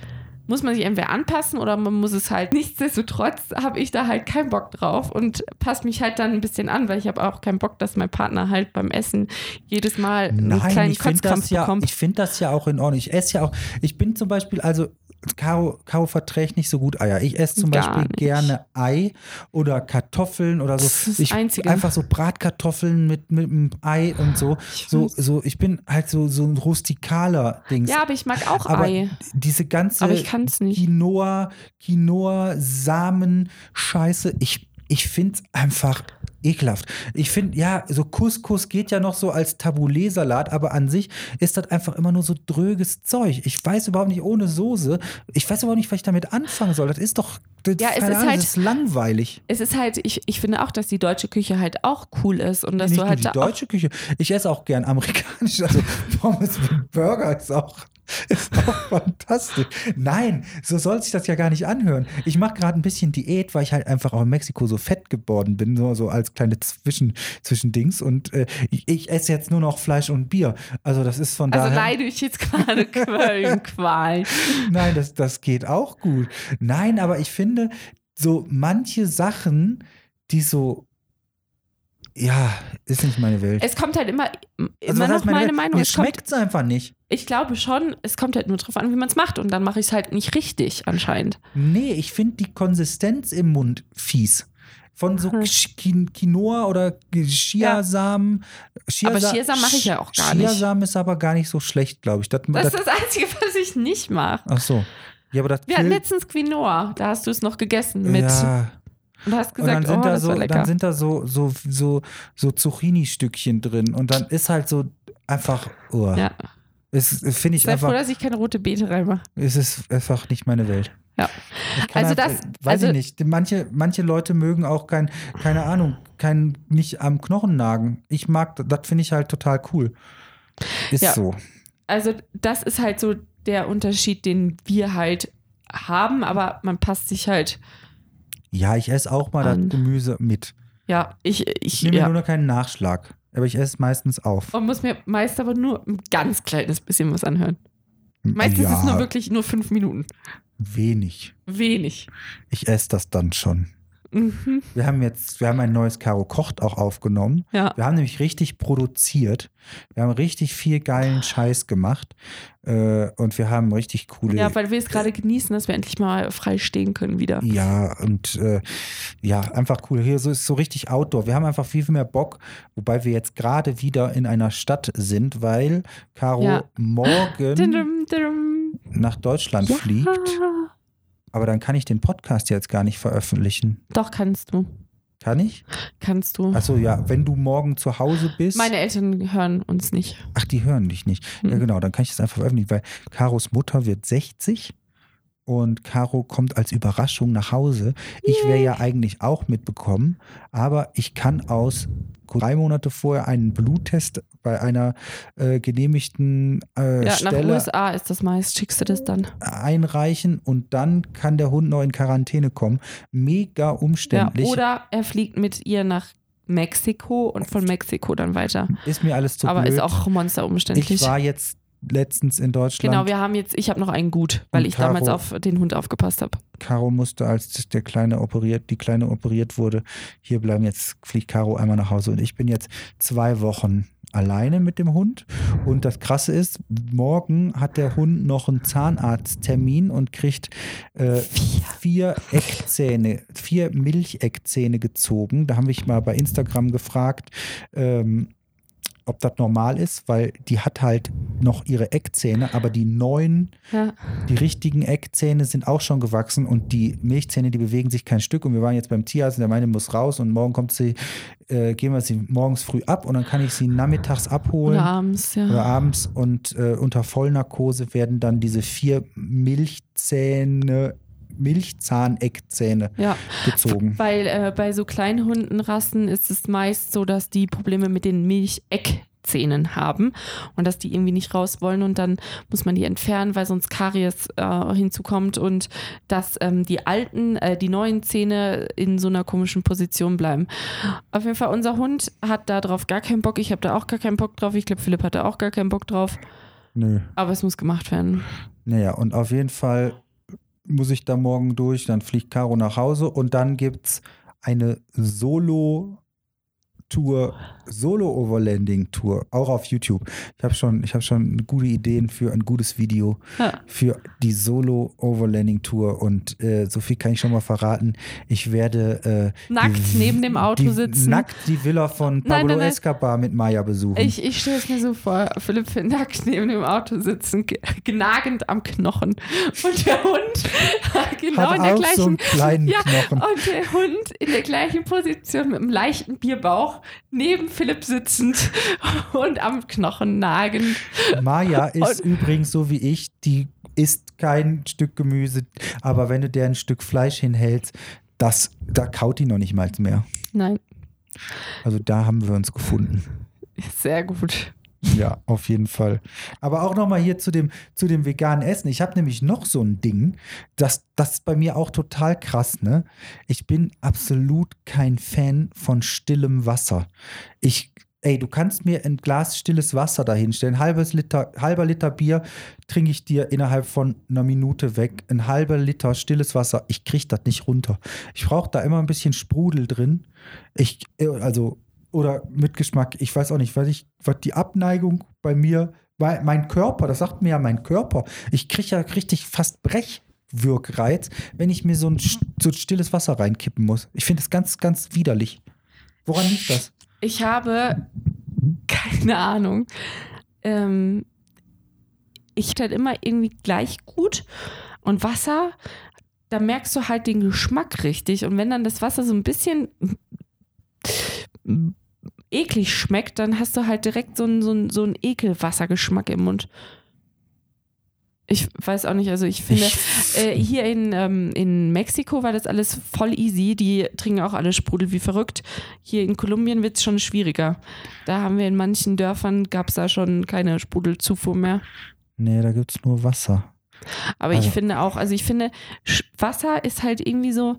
muss man sich entweder anpassen oder man muss es halt. Nichtsdestotrotz habe ich da halt keinen Bock drauf und passe mich halt dann ein bisschen an, weil ich habe auch keinen Bock, dass mein Partner halt beim Essen jedes Mal einen Nein, kleinen ich finde Kotzkrampf ja, bekommt. ich find das ja auch in Ordnung. Ich esse ja auch, ich bin zum Beispiel, also Caro, Caro verträgt nicht so gut Eier. Ich esse zum Gar Beispiel nicht. gerne Ei oder Kartoffeln oder so. Das ist ich, Einzige. Einfach so Bratkartoffeln mit, mit einem Ei und so. Ich So, so, ich bin halt so, so ein rustikaler Dings. ja, aber ich mag auch aber Ei. diese ganze Aber ich kann's nicht. Quinoa, Quinoa, Samen, Scheiße, ich, ich finde es einfach ekelhaft. Ich finde, ja, so Couscous geht ja noch so als Taboulet-Salat, aber an sich ist das einfach immer nur so dröges Zeug. Ich weiß überhaupt nicht, ohne Soße, ich weiß überhaupt nicht, was ich damit anfangen soll. Das ist doch, das, Ja, es ist Ahnung, halt- das ist langweilig. Es ist halt, ich, ich finde auch, dass die deutsche Küche halt auch cool ist und dass Nicht du halt die deutsche Küche. Ich esse auch gern amerikanisch. Also Pommes mit Burger ist auch, ist auch fantastisch. Nein, so soll sich das ja gar nicht anhören. Ich mache gerade ein bisschen Diät, weil ich halt einfach auch in Mexiko so fett geworden bin, so, so als kleine Zwischen, Zwischendings. Und äh, ich, ich esse jetzt nur noch Fleisch und Bier. Also das ist von Also daher. leide ich jetzt gerade Quellenqual. Nein, das, das geht auch gut. Nein, aber ich finde, so manche Sachen, die so. Ja, ist nicht meine Welt. Es kommt halt immer, Also, immer was noch heißt meine Welt? Meinung. Mir schmeckt es einfach nicht. ich glaube schon, es kommt halt nur drauf an, wie man es macht. Und dann mache ich es halt nicht richtig, anscheinend. Nee, ich finde die Konsistenz im Mund fies. Von so Quin- Quinoa oder Chiasamen. Aber Chiasa- Chiasamen mache ich ja auch gar nicht. Chiasamen ist aber gar nicht so schlecht, glaube ich. Das, Das das, ist das Einzige, was ich nicht mache. ach so. Ja, aber das Wir hatten letztens Quinoa, da hast du es noch gegessen mit Ja. und hast Und dann gesagt, sind oh, da das so, war lecker. dann sind da so, so, so, so Zucchini-Stückchen drin und dann ist halt so einfach, oh, ja. finde ich Sei froh, einfach, dass ich keine rote Beete reinmache. es ist einfach nicht meine Welt. Ja. Also einfach, das- weiß also- ich nicht. Manche, manche Leute mögen auch kein, keine Ahnung, kein, nicht am Knochen nagen. Ich mag, das finde ich halt total cool. Ist Ja. so. Also das ist halt so der Unterschied, den wir halt haben, aber man passt sich halt, Ja, ich esse auch mal das An. Gemüse mit. ja, ich, Ich ich, nehme ja. nur noch keinen Nachschlag. Aber ich esse meistens auf. Man muss mir meist aber nur ein ganz kleines bisschen was anhören. Meistens ja, ist es nur wirklich nur fünf Minuten. Wenig. Wenig. Ich esse das dann schon. Mhm. Wir haben jetzt, wir haben ein neues Karo Kocht auch aufgenommen. Ja. Wir haben nämlich richtig produziert. Wir haben richtig viel geilen Scheiß gemacht. Äh, und wir haben richtig coole. ja, weil wir es gerade genießen, dass wir endlich mal frei stehen können wieder. Ja, und äh, ja, einfach cool. Hier so ist so richtig Outdoor. Wir haben einfach viel, viel mehr Bock, wobei wir jetzt gerade wieder in einer Stadt sind, weil Caro Ja. morgen. Nach Deutschland Ja. fliegt. Aber dann kann ich den Podcast jetzt gar nicht veröffentlichen. Doch, kannst du. Kann ich? Kannst du. Achso, ja, wenn du morgen zu Hause bist. Meine Eltern hören uns nicht. Ach, die hören dich nicht. Ja, Mhm. genau, dann kann ich das einfach veröffentlichen, weil Karos Mutter wird 60 und Caro kommt als Überraschung nach Hause. Ich wäre ja eigentlich auch mitbekommen, aber ich kann aus drei Monate vorher einen Bluttest bei einer äh, genehmischen äh, Ja, nach Stelle USA ist das meist. Schickst du das dann? einreichen und dann kann der Hund noch in Quarantäne kommen. Mega Ja, umständlich. oder er fliegt mit ihr nach Mexiko und von Mexiko dann weiter. ist mir alles zu Aber blöd. ist auch monsterumständlich. ich war jetzt letztens in Deutschland. Genau, wir haben jetzt, ich habe noch einen gut, weil ich damals auf den Hund aufgepasst habe. Caro musste, als der Kleine operiert, die Kleine operiert wurde, hier bleiben. Jetzt fliegt Caro einmal nach Hause und ich bin jetzt zwei Wochen alleine mit dem Hund. Und das Krasse ist, morgen hat der Hund noch einen Zahnarzttermin und kriegt äh, vier Eckzähne, vier Milcheckzähne gezogen. Da haben wir mal bei Instagram gefragt, ähm, ob das normal ist, weil die hat halt noch ihre Eckzähne, aber die neuen Ja. die richtigen Eckzähne sind auch schon gewachsen und die Milchzähne, die bewegen sich kein Stück. Und wir waren jetzt beim Tierarzt und der meine muss raus und morgen kommt sie, äh, gehen wir sie morgens früh ab und dann kann ich sie nachmittags abholen Oder abends, ja. oder abends und äh, unter Vollnarkose werden dann diese vier Milchzähne, Milchzahneckzähne ja. gezogen. Weil äh, bei so kleinen Hundenrassen ist es meist so, dass die Probleme mit den Milcheckzähnen haben und dass die irgendwie nicht raus wollen und dann muss man die entfernen, weil sonst Karies äh, hinzukommt und dass ähm, die alten, äh, die neuen Zähne in so einer komischen Position bleiben. Auf jeden Fall, unser Hund hat da drauf gar keinen Bock. Ich habe da auch gar keinen Bock drauf. Ich glaube, Philipp hatte auch gar keinen Bock drauf. Nö. Aber es muss gemacht werden. Naja, und auf jeden Fall muss ich da morgen durch, dann fliegt Caro nach Hause und dann gibt es eine Solo- Tour, Solo-Overlanding-Tour, auch auf YouTube. Ich habe schon, ich hab schon gute Ideen für ein gutes Video Ja. für die Solo-Overlanding-Tour und äh, so viel kann ich schon mal verraten. Ich werde äh, Nackt die- neben dem Auto die, sitzen. Nackt die Villa von Nein, Pablo nein, nein. Escobar mit Maya besuchen. Ich, ich stelle es mir so vor, Philipp nackt neben dem Auto sitzen, ge- gnagend am Knochen. Und der Hund genau Hat in der auch gleichen so einen kleinen ja, Knochen. Und der Hund in der gleichen Position mit einem leichten Bierbauch neben Philipp sitzend und am Knochen nagen. Maya ist übrigens so wie ich, die isst kein Stück Gemüse, aber wenn du der ein Stück Fleisch hinhältst, das, da kaut die noch nicht mal mehr. Nein, Also da haben wir uns gefunden. sehr gut. Ja, auf jeden Fall. Aber auch nochmal hier zu dem, zu dem veganen Essen. Ich habe nämlich noch so ein Ding, das, das ist bei mir auch total krass, ne? Ich bin absolut kein Fan von stillem Wasser. Ich, ey, du kannst mir ein Glas stilles Wasser dahinstellen. Halbes Liter, halber Liter Bier trinke ich dir innerhalb von einer Minute weg. Ein halber Liter stilles Wasser, ich kriege das nicht runter. Ich brauche da immer ein bisschen Sprudel drin. Ich, äh, also oder mit Geschmack. Ich weiß auch nicht, was ich, was die Abneigung bei mir, weil mein Körper, das sagt mir ja mein Körper. Ich kriege ja richtig fast Brech, Wirkreiz, wenn ich mir so ein, so stilles Wasser reinkippen muss. Ich finde das ganz, ganz widerlich. Woran liegt das? Ich habe keine Ahnung. Ähm, ich halt immer irgendwie gleich gut und Wasser, da merkst du halt den Geschmack richtig. Und wenn dann das Wasser so ein bisschen eklig schmeckt, dann hast du halt direkt so einen, so einen, so einen Ekelwassergeschmack im Mund. Ich weiß auch nicht, also ich finde, äh, hier in, ähm, in Mexiko war das alles voll easy. Die trinken auch alle Sprudel wie verrückt. Hier in Kolumbien wird es schon schwieriger. Da haben wir in manchen Dörfern, gab es da schon keine Sprudelzufuhr mehr. Nee, da gibt es nur Wasser. Aber ich Also- finde auch, also ich finde, Wasser ist halt irgendwie so,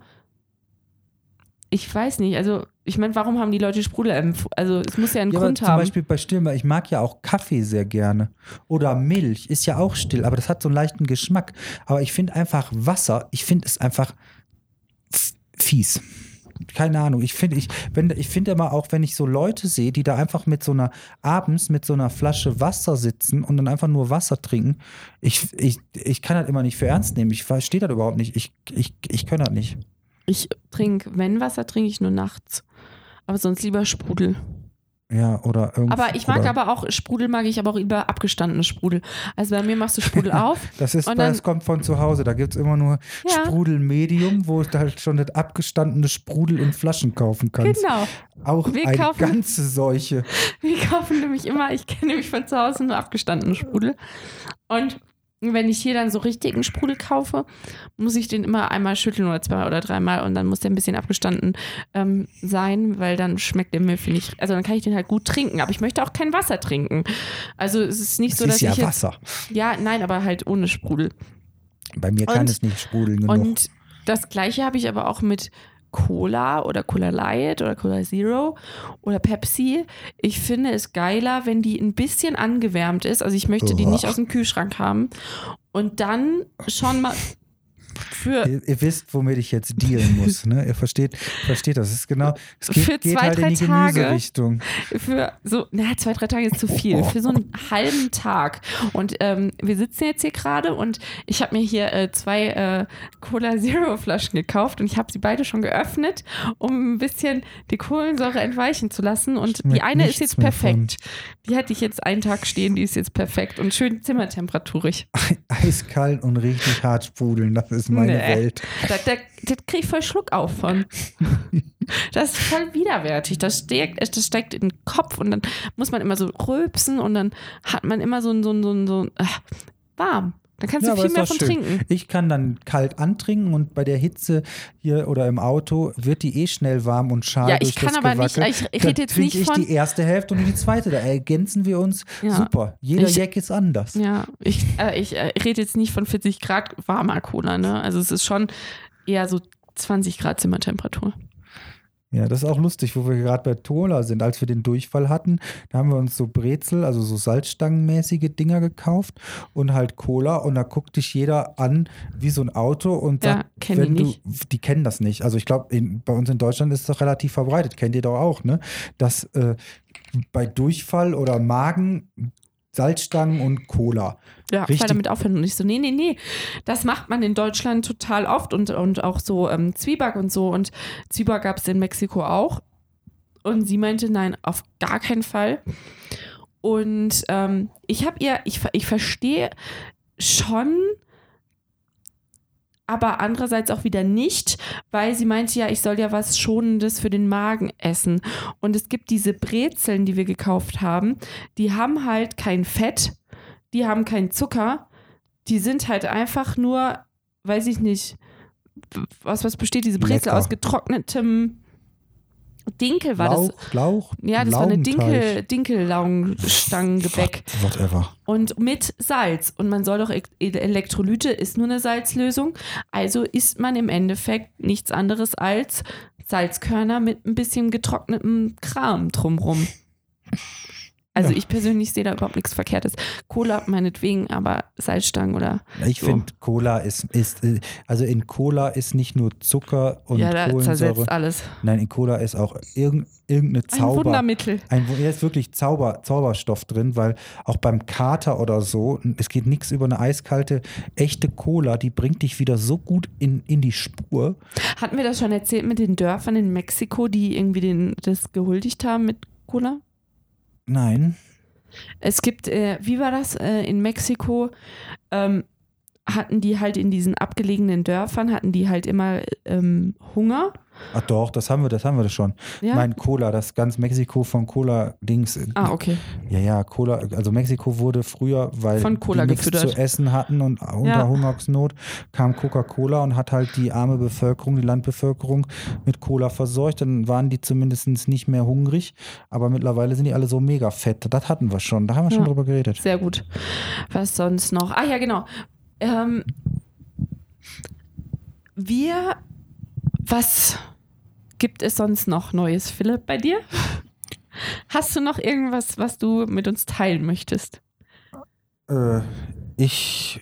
ich weiß nicht, also ich meine, warum haben die Leute Sprudel? empf- Also es muss ja einen Ja, Grund zum haben. Beispiel bei Stillen, weil ich mag ja auch Kaffee sehr gerne. Oder Milch ist ja auch still, aber das hat so einen leichten Geschmack. Aber ich finde einfach Wasser, ich finde es einfach fies. Keine Ahnung. Ich finde, ich, wenn, ich finde immer auch, wenn ich so Leute sehe, die da einfach mit so einer, abends mit so einer Flasche Wasser sitzen und dann einfach nur Wasser trinken, ich, ich, ich kann das immer nicht für ernst nehmen. Ich verstehe das überhaupt nicht. Ich, ich, ich kann das nicht. Ich trinke, wenn Wasser, trinke ich nur nachts. Aber sonst lieber Sprudel. Ja, oder irgendwie. Aber ich mag aber auch, Sprudel mag ich aber auch lieber abgestandene Sprudel. Also bei mir machst du Sprudel auf. Das ist, Und dann- das kommt von zu Hause. Da gibt es immer nur Ja. Sprudel Medium, wo du halt schon das abgestandene Sprudel in Flaschen kaufen kannst. Genau. Auch Wir eine kaufen- ganze Seuche. Wir kaufen nämlich immer, ich kenne nämlich von zu Hause nur abgestandenen Sprudel. Und wenn ich hier dann so richtigen Sprudel kaufe, muss ich den immer einmal schütteln oder zwei oder dreimal und dann muss der ein bisschen abgestanden ähm, sein, weil dann schmeckt der mir, finde ich, also dann kann ich den halt gut trinken, aber ich möchte auch kein Wasser trinken. Also es ist nicht Das so, ist dass ja ich jetzt, Wasser. ja, nein, aber halt ohne Sprudel. Bei mir kann Und- es nicht sprudeln genug. Und das gleiche habe ich aber auch mit Cola oder Cola Light oder Cola Zero oder Pepsi. Ich finde es geiler, wenn die ein bisschen angewärmt ist. Also ich möchte die Uah. nicht aus dem Kühlschrank haben. Und dann schon mal für, ihr, ihr wisst, womit ich jetzt dealen muss. Ne? Ihr versteht, versteht das. Es ist genau, es geht, Für geht zwei, halt in drei die Tage. Gemüserichtung. für so, na, zwei, drei Tage ist zu viel. Für so einen halben Tag. Und ähm, wir sitzen jetzt hier gerade und ich habe mir hier äh, zwei äh, Cola Zero Flaschen gekauft und ich habe sie beide schon geöffnet, um ein bisschen die Kohlensäure entweichen zu lassen. Und die Schmeckt eine ist jetzt perfekt. Die hatte ich jetzt einen Tag stehen, die ist jetzt perfekt und schön zimmertemperaturig. Eiskalt und richtig hart sprudeln, das ist meine Nee. Welt. Da, da, da kriege ich voll Schluck auf von. Das ist voll widerwärtig. Das steigt, das steigt in den Kopf und dann muss man immer so rülpsen und dann hat man immer so ein, so ein, so ein, so ein ah, warm. Dann kannst Ja, du viel mehr von schön. trinken. Ich kann dann kalt antrinken und bei der Hitze hier oder im Auto wird die eh schnell warm und schal Ja, durch ich kann aber nicht, Gewackel. ich, ich Dann rede jetzt nicht ich von. die erste Hälfte und die zweite. Da ergänzen wir uns. Ja. Super. Jeder Ich- Jack ist anders. Ja, ich, äh, ich äh, rede jetzt nicht von 40 Grad warmer Cola, ne? Also es ist schon eher so 20 Grad Zimmertemperatur. Ja, das ist auch lustig, wo wir gerade bei Cola sind. Als wir den Durchfall hatten, da haben wir uns so Brezel, also so Salzstangenmäßige Dinger gekauft und halt Cola. Und da guckt dich jeder an wie so ein Auto und Ja, sagt, wenn die du, die kennen das nicht. Also ich glaube, bei uns in Deutschland ist es doch relativ verbreitet. Kennt ihr doch auch, ne? Dass äh, bei Durchfall oder Magen Salzstangen und Cola. Ja, Richtig. voll damit aufhören. Und ich so, nee, nee, nee. Das macht man in Deutschland total oft und, und auch so ähm, Zwieback und so. Und Zwieback gab es in Mexiko auch. Und sie meinte, nein, auf gar keinen Fall. Und ähm, ich habe ihr, ich, ich verstehe schon, aber andererseits auch wieder nicht, weil sie meinte ja, ich soll ja was Schonendes für den Magen essen. Und es gibt diese Brezeln, die wir gekauft haben, die haben halt kein Fett, die haben keinen Zucker, die sind halt einfach nur, weiß ich nicht, was, was besteht diese Brezel Lecker. aus getrocknetem Dinkel war Lauch, das. Lauch, Ja, das war eine. Dinkel, Dinkel-Laugenstangengebäck. What- Whatever. Und mit Salz. Und man soll doch, Elektrolyte ist nur eine Salzlösung. Also isst man im Endeffekt nichts anderes als Salzkörner mit ein bisschen getrocknetem Kram drumrum. Also Ja. ich persönlich sehe da überhaupt nichts Verkehrtes. Cola meinetwegen, aber Salzstangen oder Ich So. finde, Cola ist, ist, äh, also in Cola ist nicht nur Zucker und ja, da Kohlensäure. zersetzt alles. Nein, in Cola ist auch irgend, irgendeine Ein Zauber. Wundermittel. Ein, hier ist wirklich Zauber, Zauberstoff drin, weil auch beim Kater oder so, es geht nichts über eine eiskalte, echte Cola, die bringt dich wieder so gut in, in die Spur. Hatten wir das schon erzählt mit den Dörfern in Mexiko, die irgendwie den, das gehuldigt haben mit Cola? Nein. Es gibt, äh, wie war das äh, in Mexiko? Ähm, hatten die halt in diesen abgelegenen Dörfern, hatten die halt immer ähm, Hunger. Ach doch, das haben wir, das haben wir das schon. Ja? Mein Cola, das ganz Mexiko von Cola-Dings. äh, ah, okay. Ja, ja, Cola, also Mexiko wurde früher, weil Von Cola die nichts gefüttert. zu essen hatten und unter Ja. Hungersnot kam Coca-Cola und hat halt die arme Bevölkerung, die Landbevölkerung mit Cola versorgt. Dann waren die zumindest nicht mehr hungrig, aber mittlerweile sind die alle so mega fett. Das hatten wir schon, da haben wir schon Ja. drüber geredet. Sehr gut. Was sonst noch? Ah ja, genau. Ähm, wir, was gibt es sonst noch Neues, Philipp, bei dir? Hast du noch irgendwas, was du mit uns teilen möchtest? Äh, ich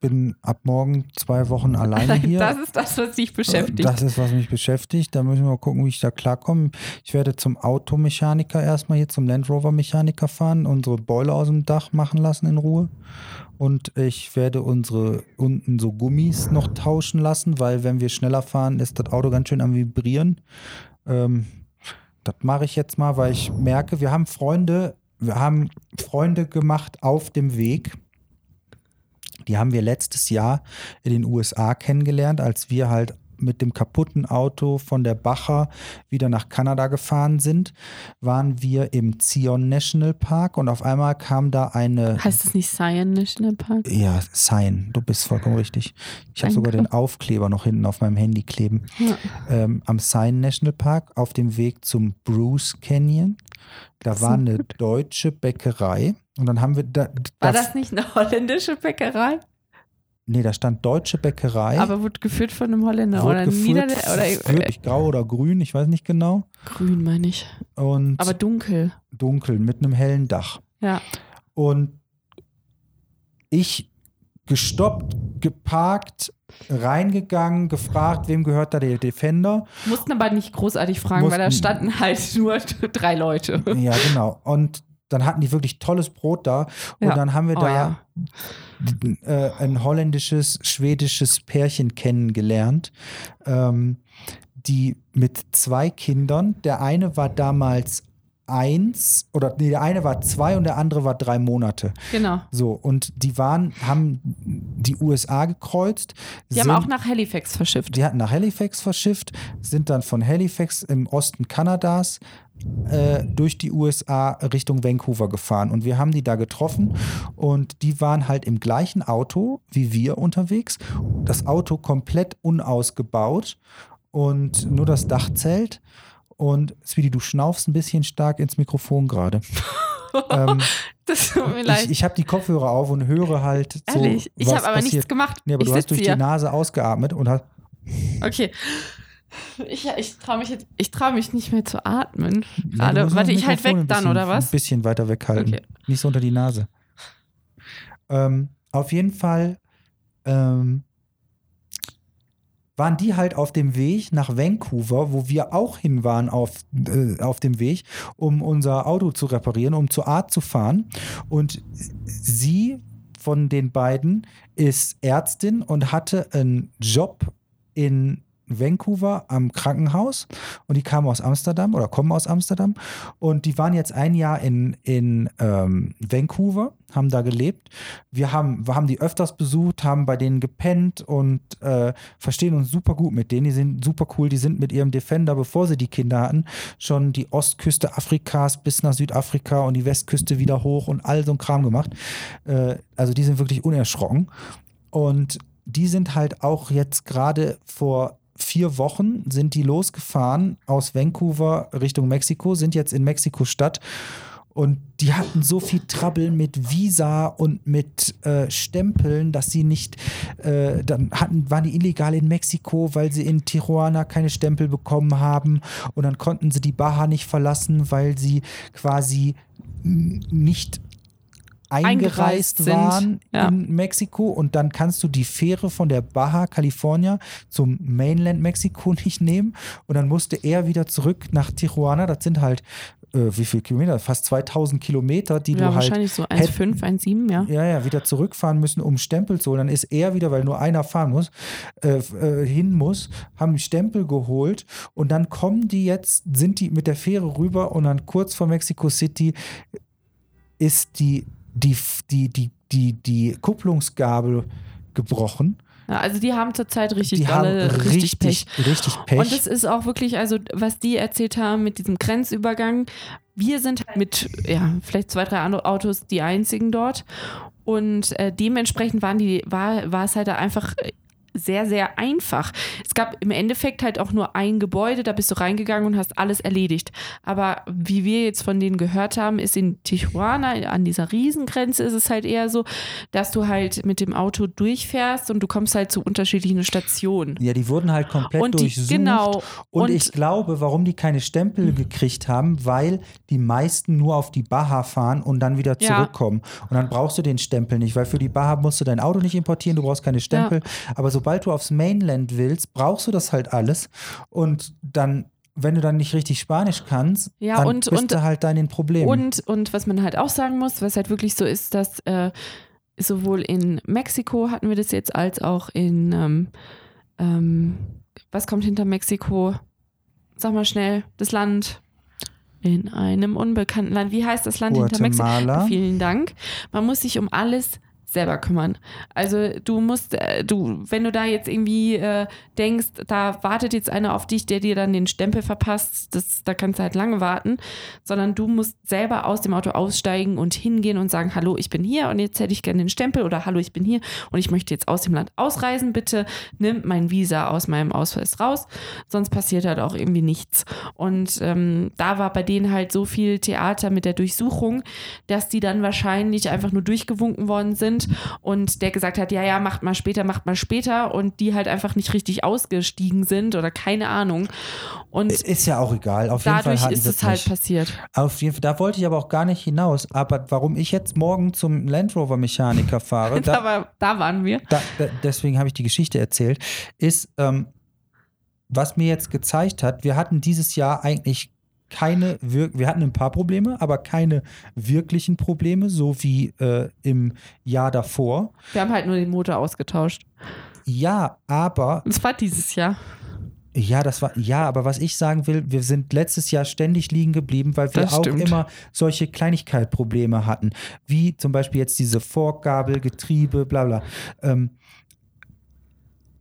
bin ab morgen zwei Wochen alleine hier. Das ist das, was dich beschäftigt. Das ist, was mich beschäftigt. Da müssen wir mal gucken, wie ich da klarkomme. Ich werde zum Automechaniker erstmal hier zum Land Rover Mechaniker fahren, unsere Boiler aus dem Dach machen lassen in Ruhe. Und ich werde unsere unten so Gummis noch tauschen lassen, weil wenn wir schneller fahren, ist das Auto ganz schön am Vibrieren. Ähm, das mache ich jetzt mal, weil ich merke, wir haben Freunde, wir haben Freunde gemacht auf dem Weg. Die haben wir letztes Jahr in den USA kennengelernt, als wir halt mit dem kaputten Auto von der Bacher wieder nach Kanada gefahren sind, waren wir im Zion National Park und auf einmal kam da eine heißt es nicht Cyan National Park? ja, Sign, du bist vollkommen richtig. Ich habe sogar den Aufkleber noch hinten auf meinem Handy kleben. Ja. Ähm, am Sign National Park auf dem Weg zum Bruce Canyon. Da war eine deutsche Bäckerei und dann haben wir da, War das nicht eine holländische Bäckerei? Nee, da stand deutsche Bäckerei. Aber wurde geführt von einem Holländer Wurde oder Niederländer oder geführt, ich grau oder grün, ich weiß nicht genau. grün, meine ich. Und Aber dunkel. dunkel mit einem hellen Dach. Ja. Und ich gestoppt, geparkt, reingegangen, gefragt, wem gehört da der Defender? Mussten aber nicht großartig fragen, weil da Mussten- standen halt nur drei Leute. Ja, genau. Und dann hatten die wirklich tolles Brot da. Und Ja. dann haben wir Oh da ja. äh, ein holländisches, schwedisches Pärchen kennengelernt, ähm, die mit zwei Kindern, der eine war damals eins oder nee, der eine war zwei und der andere war drei Monate. Genau. So, und die waren, haben die USA gekreuzt. Die haben auch nach Halifax verschifft. Die hatten nach Halifax verschifft, sind dann von Halifax im Osten Kanadas äh, durch die USA Richtung Vancouver gefahren. Und wir haben die da getroffen und die waren halt im gleichen Auto wie wir unterwegs. Das Auto komplett unausgebaut und nur das Dachzelt. Und Speedy, du schnaufst ein bisschen stark ins Mikrofon gerade. ähm, Das tut mir leid. ich ich habe die Kopfhörer auf und höre halt so. Ehrlich, ich habe aber passiert. nichts gemacht. Nee, aber ich du hast durch hier. die Nase ausgeatmet und hast. Okay. Ich, ich traue mich jetzt, ich traue mich nicht mehr zu atmen. Gerade. musst Warte, ich halt weg ein dann, bisschen- oder Ein was? bisschen weiter weghalten. Okay. Nicht so unter die Nase. Ähm, auf jeden Fall ähm, waren die halt auf dem Weg nach Vancouver, wo wir auch hin waren auf, äh, auf dem Weg, um unser Auto zu reparieren, um zur Art zu fahren. Und sie von den beiden ist Ärztin und hatte einen Job in Vancouver am Krankenhaus und die kamen aus Amsterdam oder kommen aus Amsterdam und die waren jetzt ein Jahr in, in ähm, Vancouver, haben da gelebt. Wir haben, wir haben die öfters besucht, haben bei denen gepennt und äh, verstehen uns super gut mit denen. Die sind super cool, die sind mit ihrem Defender, bevor sie die Kinder hatten, schon die Ostküste Afrikas bis nach Südafrika und die Westküste wieder hoch und all so ein Kram gemacht. Äh, also die sind wirklich unerschrocken. Und die sind halt auch jetzt gerade vor vier Wochen sind die losgefahren aus Vancouver Richtung Mexiko, sind jetzt in Mexiko-Stadt. Und die hatten so viel Trouble mit Visa und mit äh, Stempeln, dass sie nicht, äh, dann hatten, waren die illegal in Mexiko, weil sie in Tijuana keine Stempel bekommen haben. Und dann konnten sie die Baja nicht verlassen, weil sie quasi nicht Eingereist eingereist waren ja. in Mexiko und dann kannst du die Fähre von der Baja California zum Mainland Mexiko nicht nehmen und dann musste er wieder zurück nach Tijuana. Das sind halt äh, wie viel Kilometer? Fast 2000 Kilometer, die ja, du halt wahrscheinlich so 1,5, 1,7, ja. ja, ja, wieder zurückfahren müssen, um Stempel zu holen. Dann ist er wieder, weil nur einer fahren muss, äh, äh, hin muss, haben Stempel geholt und dann kommen die jetzt, sind die mit der Fähre rüber und dann kurz vor Mexico City ist die, die, die, die, die, die Kupplungsgabel gebrochen. ja. Also die haben zurzeit richtig die dolle, haben richtig, Pech. richtig, richtig Pech. Und es ist auch wirklich, also was die erzählt haben mit diesem Grenzübergang, wir sind halt mit, ja, vielleicht zwei, drei andere Autos die einzigen dort. Und äh, dementsprechend waren die, war, war es halt einfach äh, sehr, sehr einfach. Es gab im Endeffekt halt auch nur ein Gebäude, da bist du reingegangen und hast alles erledigt. Aber wie wir jetzt von denen gehört haben, ist in Tijuana, an dieser Riesengrenze, ist es halt eher so, dass du halt mit dem Auto durchfährst und du kommst halt zu unterschiedlichen Stationen. ja, die wurden halt komplett Und die, durchsucht. genau. Und, Und- ich glaube, warum die keine Stempel gekriegt haben, weil die meisten nur auf die Baja fahren und dann wieder Ja. zurückkommen. Und dann brauchst du den Stempel nicht, weil für die Baja musst du dein Auto nicht importieren, du brauchst keine Stempel. Aber sobald du aufs Mainland willst, brauchst du das halt alles. Und dann, wenn du dann nicht richtig Spanisch kannst, Ja, dann und- bist und- du halt da in Problemen. Und, und was man halt auch sagen muss, was halt wirklich so ist, dass äh, sowohl in Mexiko hatten wir das jetzt, als auch in, ähm, ähm, was kommt hinter Mexiko? Sag mal schnell, das Land. In einem unbekannten Land. Wie heißt das Land hinter Mexiko? Guatemala. Vielen Dank. Man muss sich um alles selber kümmern. Also du musst, äh, du, wenn du da jetzt irgendwie äh, denkst, da wartet jetzt einer auf dich, der dir dann den Stempel verpasst, das, da kannst du halt lange warten, sondern du musst selber aus dem Auto aussteigen und hingehen und sagen, hallo, ich bin hier und jetzt hätte ich gerne den Stempel oder hallo, ich bin hier und ich möchte jetzt aus dem Land ausreisen, bitte nimm mein Visa aus meinem Ausweis raus, sonst passiert halt auch irgendwie nichts. Und ähm, da war bei denen halt so viel Theater mit der Durchsuchung, dass die dann wahrscheinlich einfach nur durchgewunken worden sind und der gesagt hat, ja, ja, macht mal später, macht mal später und die halt einfach nicht richtig ausgestiegen sind oder keine Ahnung. Und ist ja auch egal. Auf jeden Fall ist es halt nicht. passiert. Auf jeden Fall, da wollte ich aber auch gar nicht hinaus. Aber warum ich jetzt morgen zum Land Rover Mechaniker fahre, Da, da, war, da waren wir. da, da, deswegen habe ich die Geschichte erzählt, ist, ähm, was mir jetzt gezeigt hat, wir hatten dieses Jahr eigentlich keine, wir, wir hatten ein paar Probleme, aber keine wirklichen Probleme, so wie äh, im Jahr davor. Wir haben halt nur den Motor ausgetauscht. Ja, aber Das war dieses Jahr. Ja, das war, ja, aber was ich sagen will, wir sind letztes Jahr ständig liegen geblieben, weil wir Das auch stimmt. immer solche Kleinigkeitsprobleme hatten. Wie zum Beispiel jetzt diese Forkgabel, Getriebe, bla bla. Ähm,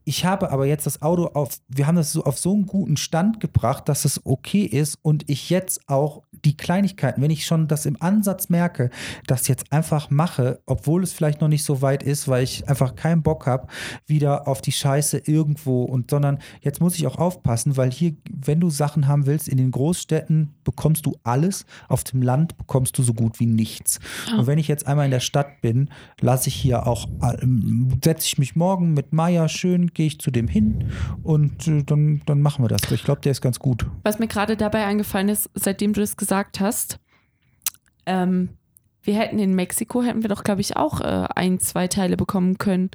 ich habe aber jetzt das Auto auf, wir haben das so auf so einen guten Stand gebracht, dass es okay ist und ich jetzt auch die Kleinigkeiten, wenn ich schon das im Ansatz merke, das jetzt einfach mache, obwohl es vielleicht noch nicht so weit ist, weil ich einfach keinen Bock habe, wieder auf die Scheiße irgendwo und sondern jetzt muss ich auch aufpassen, weil hier, wenn du Sachen haben willst, in den Großstädten bekommst du alles, auf dem Land bekommst du so gut wie nichts. Und wenn ich jetzt einmal in der Stadt bin, lasse ich hier auch, ähm, setze ich mich morgen mit Maya schön, gehe ich zu dem hin und äh, dann, dann machen wir das. Ich glaube, der ist ganz gut. Was mir gerade dabei eingefallen ist, seitdem du das gesagt hast, ähm, wir hätten in Mexiko, hätten wir doch, glaube ich, auch äh, ein, zwei Teile bekommen können.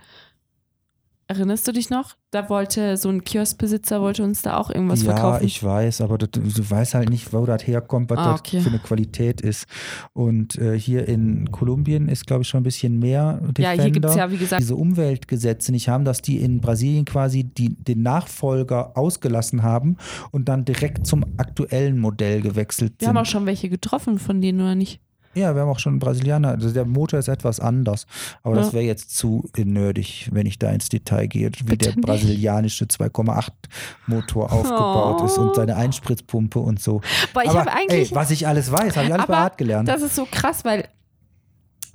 Erinnerst du dich noch? Da wollte so ein Kioskbesitzer wollte uns da auch irgendwas ja, verkaufen. ich weiß, aber das, du weißt halt nicht, wo das herkommt, was Ah, das okay. für eine Qualität ist. Und äh, hier in Kolumbien ist, glaube ich, schon ein bisschen mehr Defender. ja, hier gibt es ja, wie gesagt, diese Umweltgesetze nicht haben, dass die in Brasilien quasi die, den Nachfolger ausgelassen haben und dann direkt zum aktuellen Modell gewechselt wir sind. haben auch schon welche getroffen von denen, oder nicht? Ja, wir haben auch schon Brasilianer. Also der Motor ist etwas anders. Aber Ja. das wäre jetzt zu nerdig, wenn ich da ins Detail gehe, wie Bitte der nicht. brasilianische 2,8 Motor aufgebaut ist und Oh. seine Einspritzpumpe und so. Boah, ich Aber habe eigentlich. ey, was ich alles weiß, habe ich alles bei Art gelernt. Das ist so krass, weil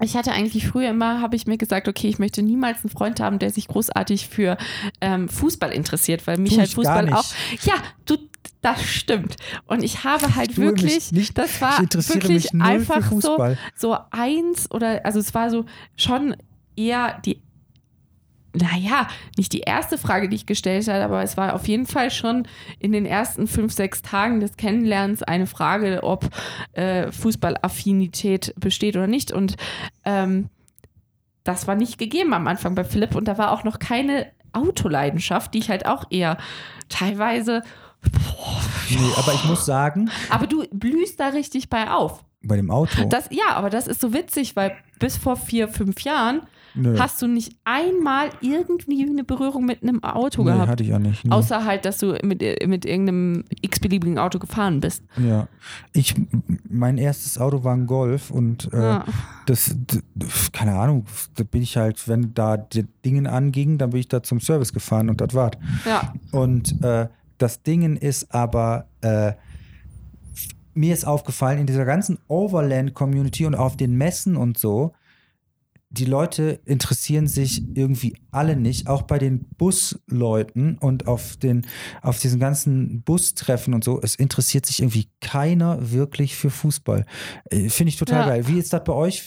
ich hatte eigentlich früher immer, habe ich mir gesagt, okay, ich möchte niemals einen Freund haben, der sich großartig für ähm, Fußball interessiert, weil mich halt Fußball auch. Ja, du, das stimmt. Und ich habe halt wirklich, nicht- das war wirklich einfach so, so eins oder, also es war so schon eher die naja, nicht die erste Frage, die ich gestellt habe, aber es war auf jeden Fall schon in den ersten fünf, sechs Tagen des Kennenlernens eine Frage, ob äh, Fußballaffinität besteht oder nicht. Und ähm, das war nicht gegeben am Anfang bei Philipp und da war auch noch keine Autoleidenschaft, die ich halt auch eher teilweise. Boah, Nee, aber ich muss sagen, aber du blühst da richtig bei auf. bei dem Auto. Das, ja, aber das ist so witzig, weil bis vor vier, fünf Jahren nö, hast du nicht einmal irgendwie eine Berührung mit einem Auto nee, gehabt. hatte ich ja nicht. Nee. Außer halt, dass du mit, mit irgendeinem x-beliebigen Auto gefahren bist. Ja, ich, mein erstes Auto war ein Golf und äh, Ja. das, d- d- keine Ahnung, da bin ich halt, wenn da die Dingen angingen, dann bin ich da zum Service gefahren und das war's. Ja, Und äh, das Dingen ist aber, äh, mir ist aufgefallen, in dieser ganzen Overland-Community und auf den Messen und so, die Leute interessieren sich irgendwie alle nicht, auch bei den Busleuten und auf den, auf diesen ganzen Bustreffen und so, es interessiert sich irgendwie keiner wirklich für Fußball. Äh, Finde ich total Ja. geil. Wie ist das bei euch?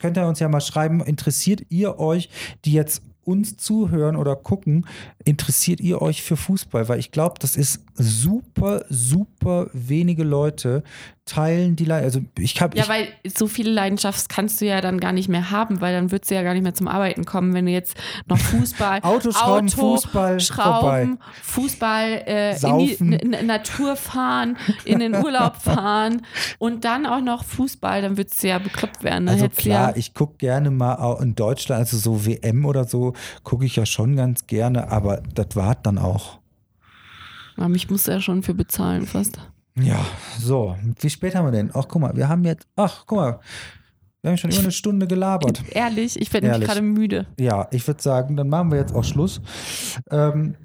Könnt ihr uns ja mal schreiben, interessiert ihr euch, die jetzt uns zuhören oder gucken, interessiert ihr euch für Fußball? Weil ich glaube, das ist super, super wenige Leute teilen die Leidenschaft. Also ich habe ja, weil so viele Leidenschaft kannst du ja dann gar nicht mehr haben, weil dann würdest du ja gar nicht mehr zum Arbeiten kommen, wenn du jetzt noch Fußball, Autoschrauben, Auto, Fußball, Schrauben, Fußball, äh, in Saufen. die N N- Natur fahren, in den Urlaub fahren und dann auch noch Fußball, dann würdest du ja bekloppt werden. Dann Also hättest klar, ja, ich gucke gerne mal auch in Deutschland, also so WM oder so, gucke ich ja schon ganz gerne, aber das war dann auch. Ja, mich musst du ja schon für bezahlen fast. Ja, so, wie spät haben wir denn? Ach, guck mal, wir haben jetzt, ach, guck mal, wir haben schon über eine Stunde gelabert. Ehrlich, ich werde nämlich gerade müde. Ja, ich würde sagen, dann machen wir jetzt auch Schluss. Ähm,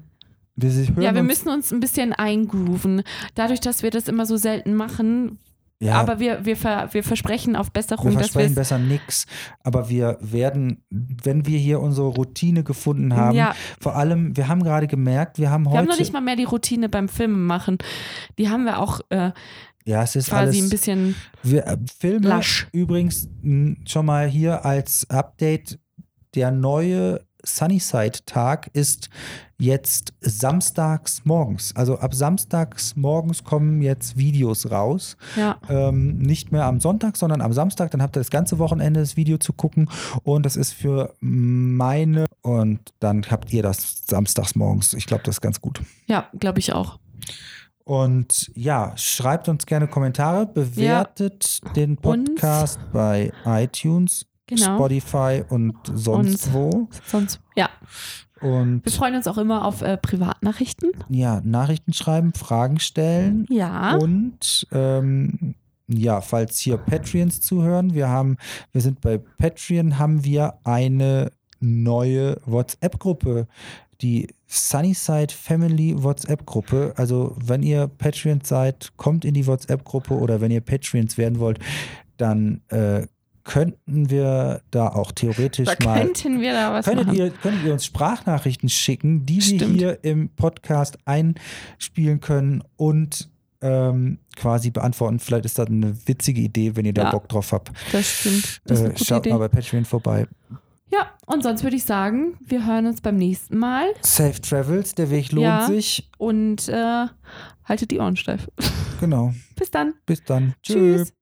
wir Ja, wir müssen uns ein bisschen eingrooven. Dadurch, dass wir das immer so selten machen, ja, aber wir, wir, ver, wir versprechen auf wir Besserung, wir versprechen es besser nichts, aber wir werden, wenn wir hier unsere Routine gefunden haben, Ja. vor allem, wir haben gerade gemerkt, wir haben Wir heute, haben noch nicht mal mehr die Routine beim Filmen machen. Die haben wir auch äh, ja, es ist quasi alles, ein bisschen. Wir, äh, Filme Lasch. übrigens schon mal hier als Update. Der neue Sunnyside-Tag ist jetzt samstags morgens. Also ab samstags morgens kommen jetzt Videos raus. Ja, Ähm, nicht mehr am Sonntag, sondern am Samstag. Dann habt ihr das ganze Wochenende das Video zu gucken. Und das ist für meine. Und dann habt ihr das samstags morgens. Ich glaube, das ist ganz gut. ja glaube ich auch. Und ja, schreibt uns gerne Kommentare, bewertet den Podcast bei iTunes, Genau. Spotify und sonst wo. Sonst, ja. Und Wir freuen uns auch immer auf äh, Privatnachrichten. ja, Nachrichten schreiben, Fragen stellen Ja. und ähm, ja, falls hier Patreons zuhören, wir haben, wir sind bei Patreon, haben wir eine neue WhatsApp-Gruppe, die Sunnyside Family WhatsApp-Gruppe. Also wenn ihr Patreons seid, kommt in die WhatsApp-Gruppe oder wenn ihr Patreons werden wollt, dann äh, könnten wir da auch theoretisch da mal könnten wir da was Könntet machen. ihr, könntet ihr uns Sprachnachrichten schicken, die wir Stimmt. hier im Podcast einspielen können und ähm, quasi beantworten? Vielleicht ist das eine witzige Idee, wenn ihr da Ja. Bock drauf habt. Das stimmt. Das Äh, schaut Idee. mal bei Patreon vorbei. Ja, und sonst würde ich sagen, wir hören uns beim nächsten Mal Safe Travels, der Weg lohnt Ja. sich. und äh, haltet die Ohren steif. Genau. Bis dann. Bis dann. Tschüss. Tschüss.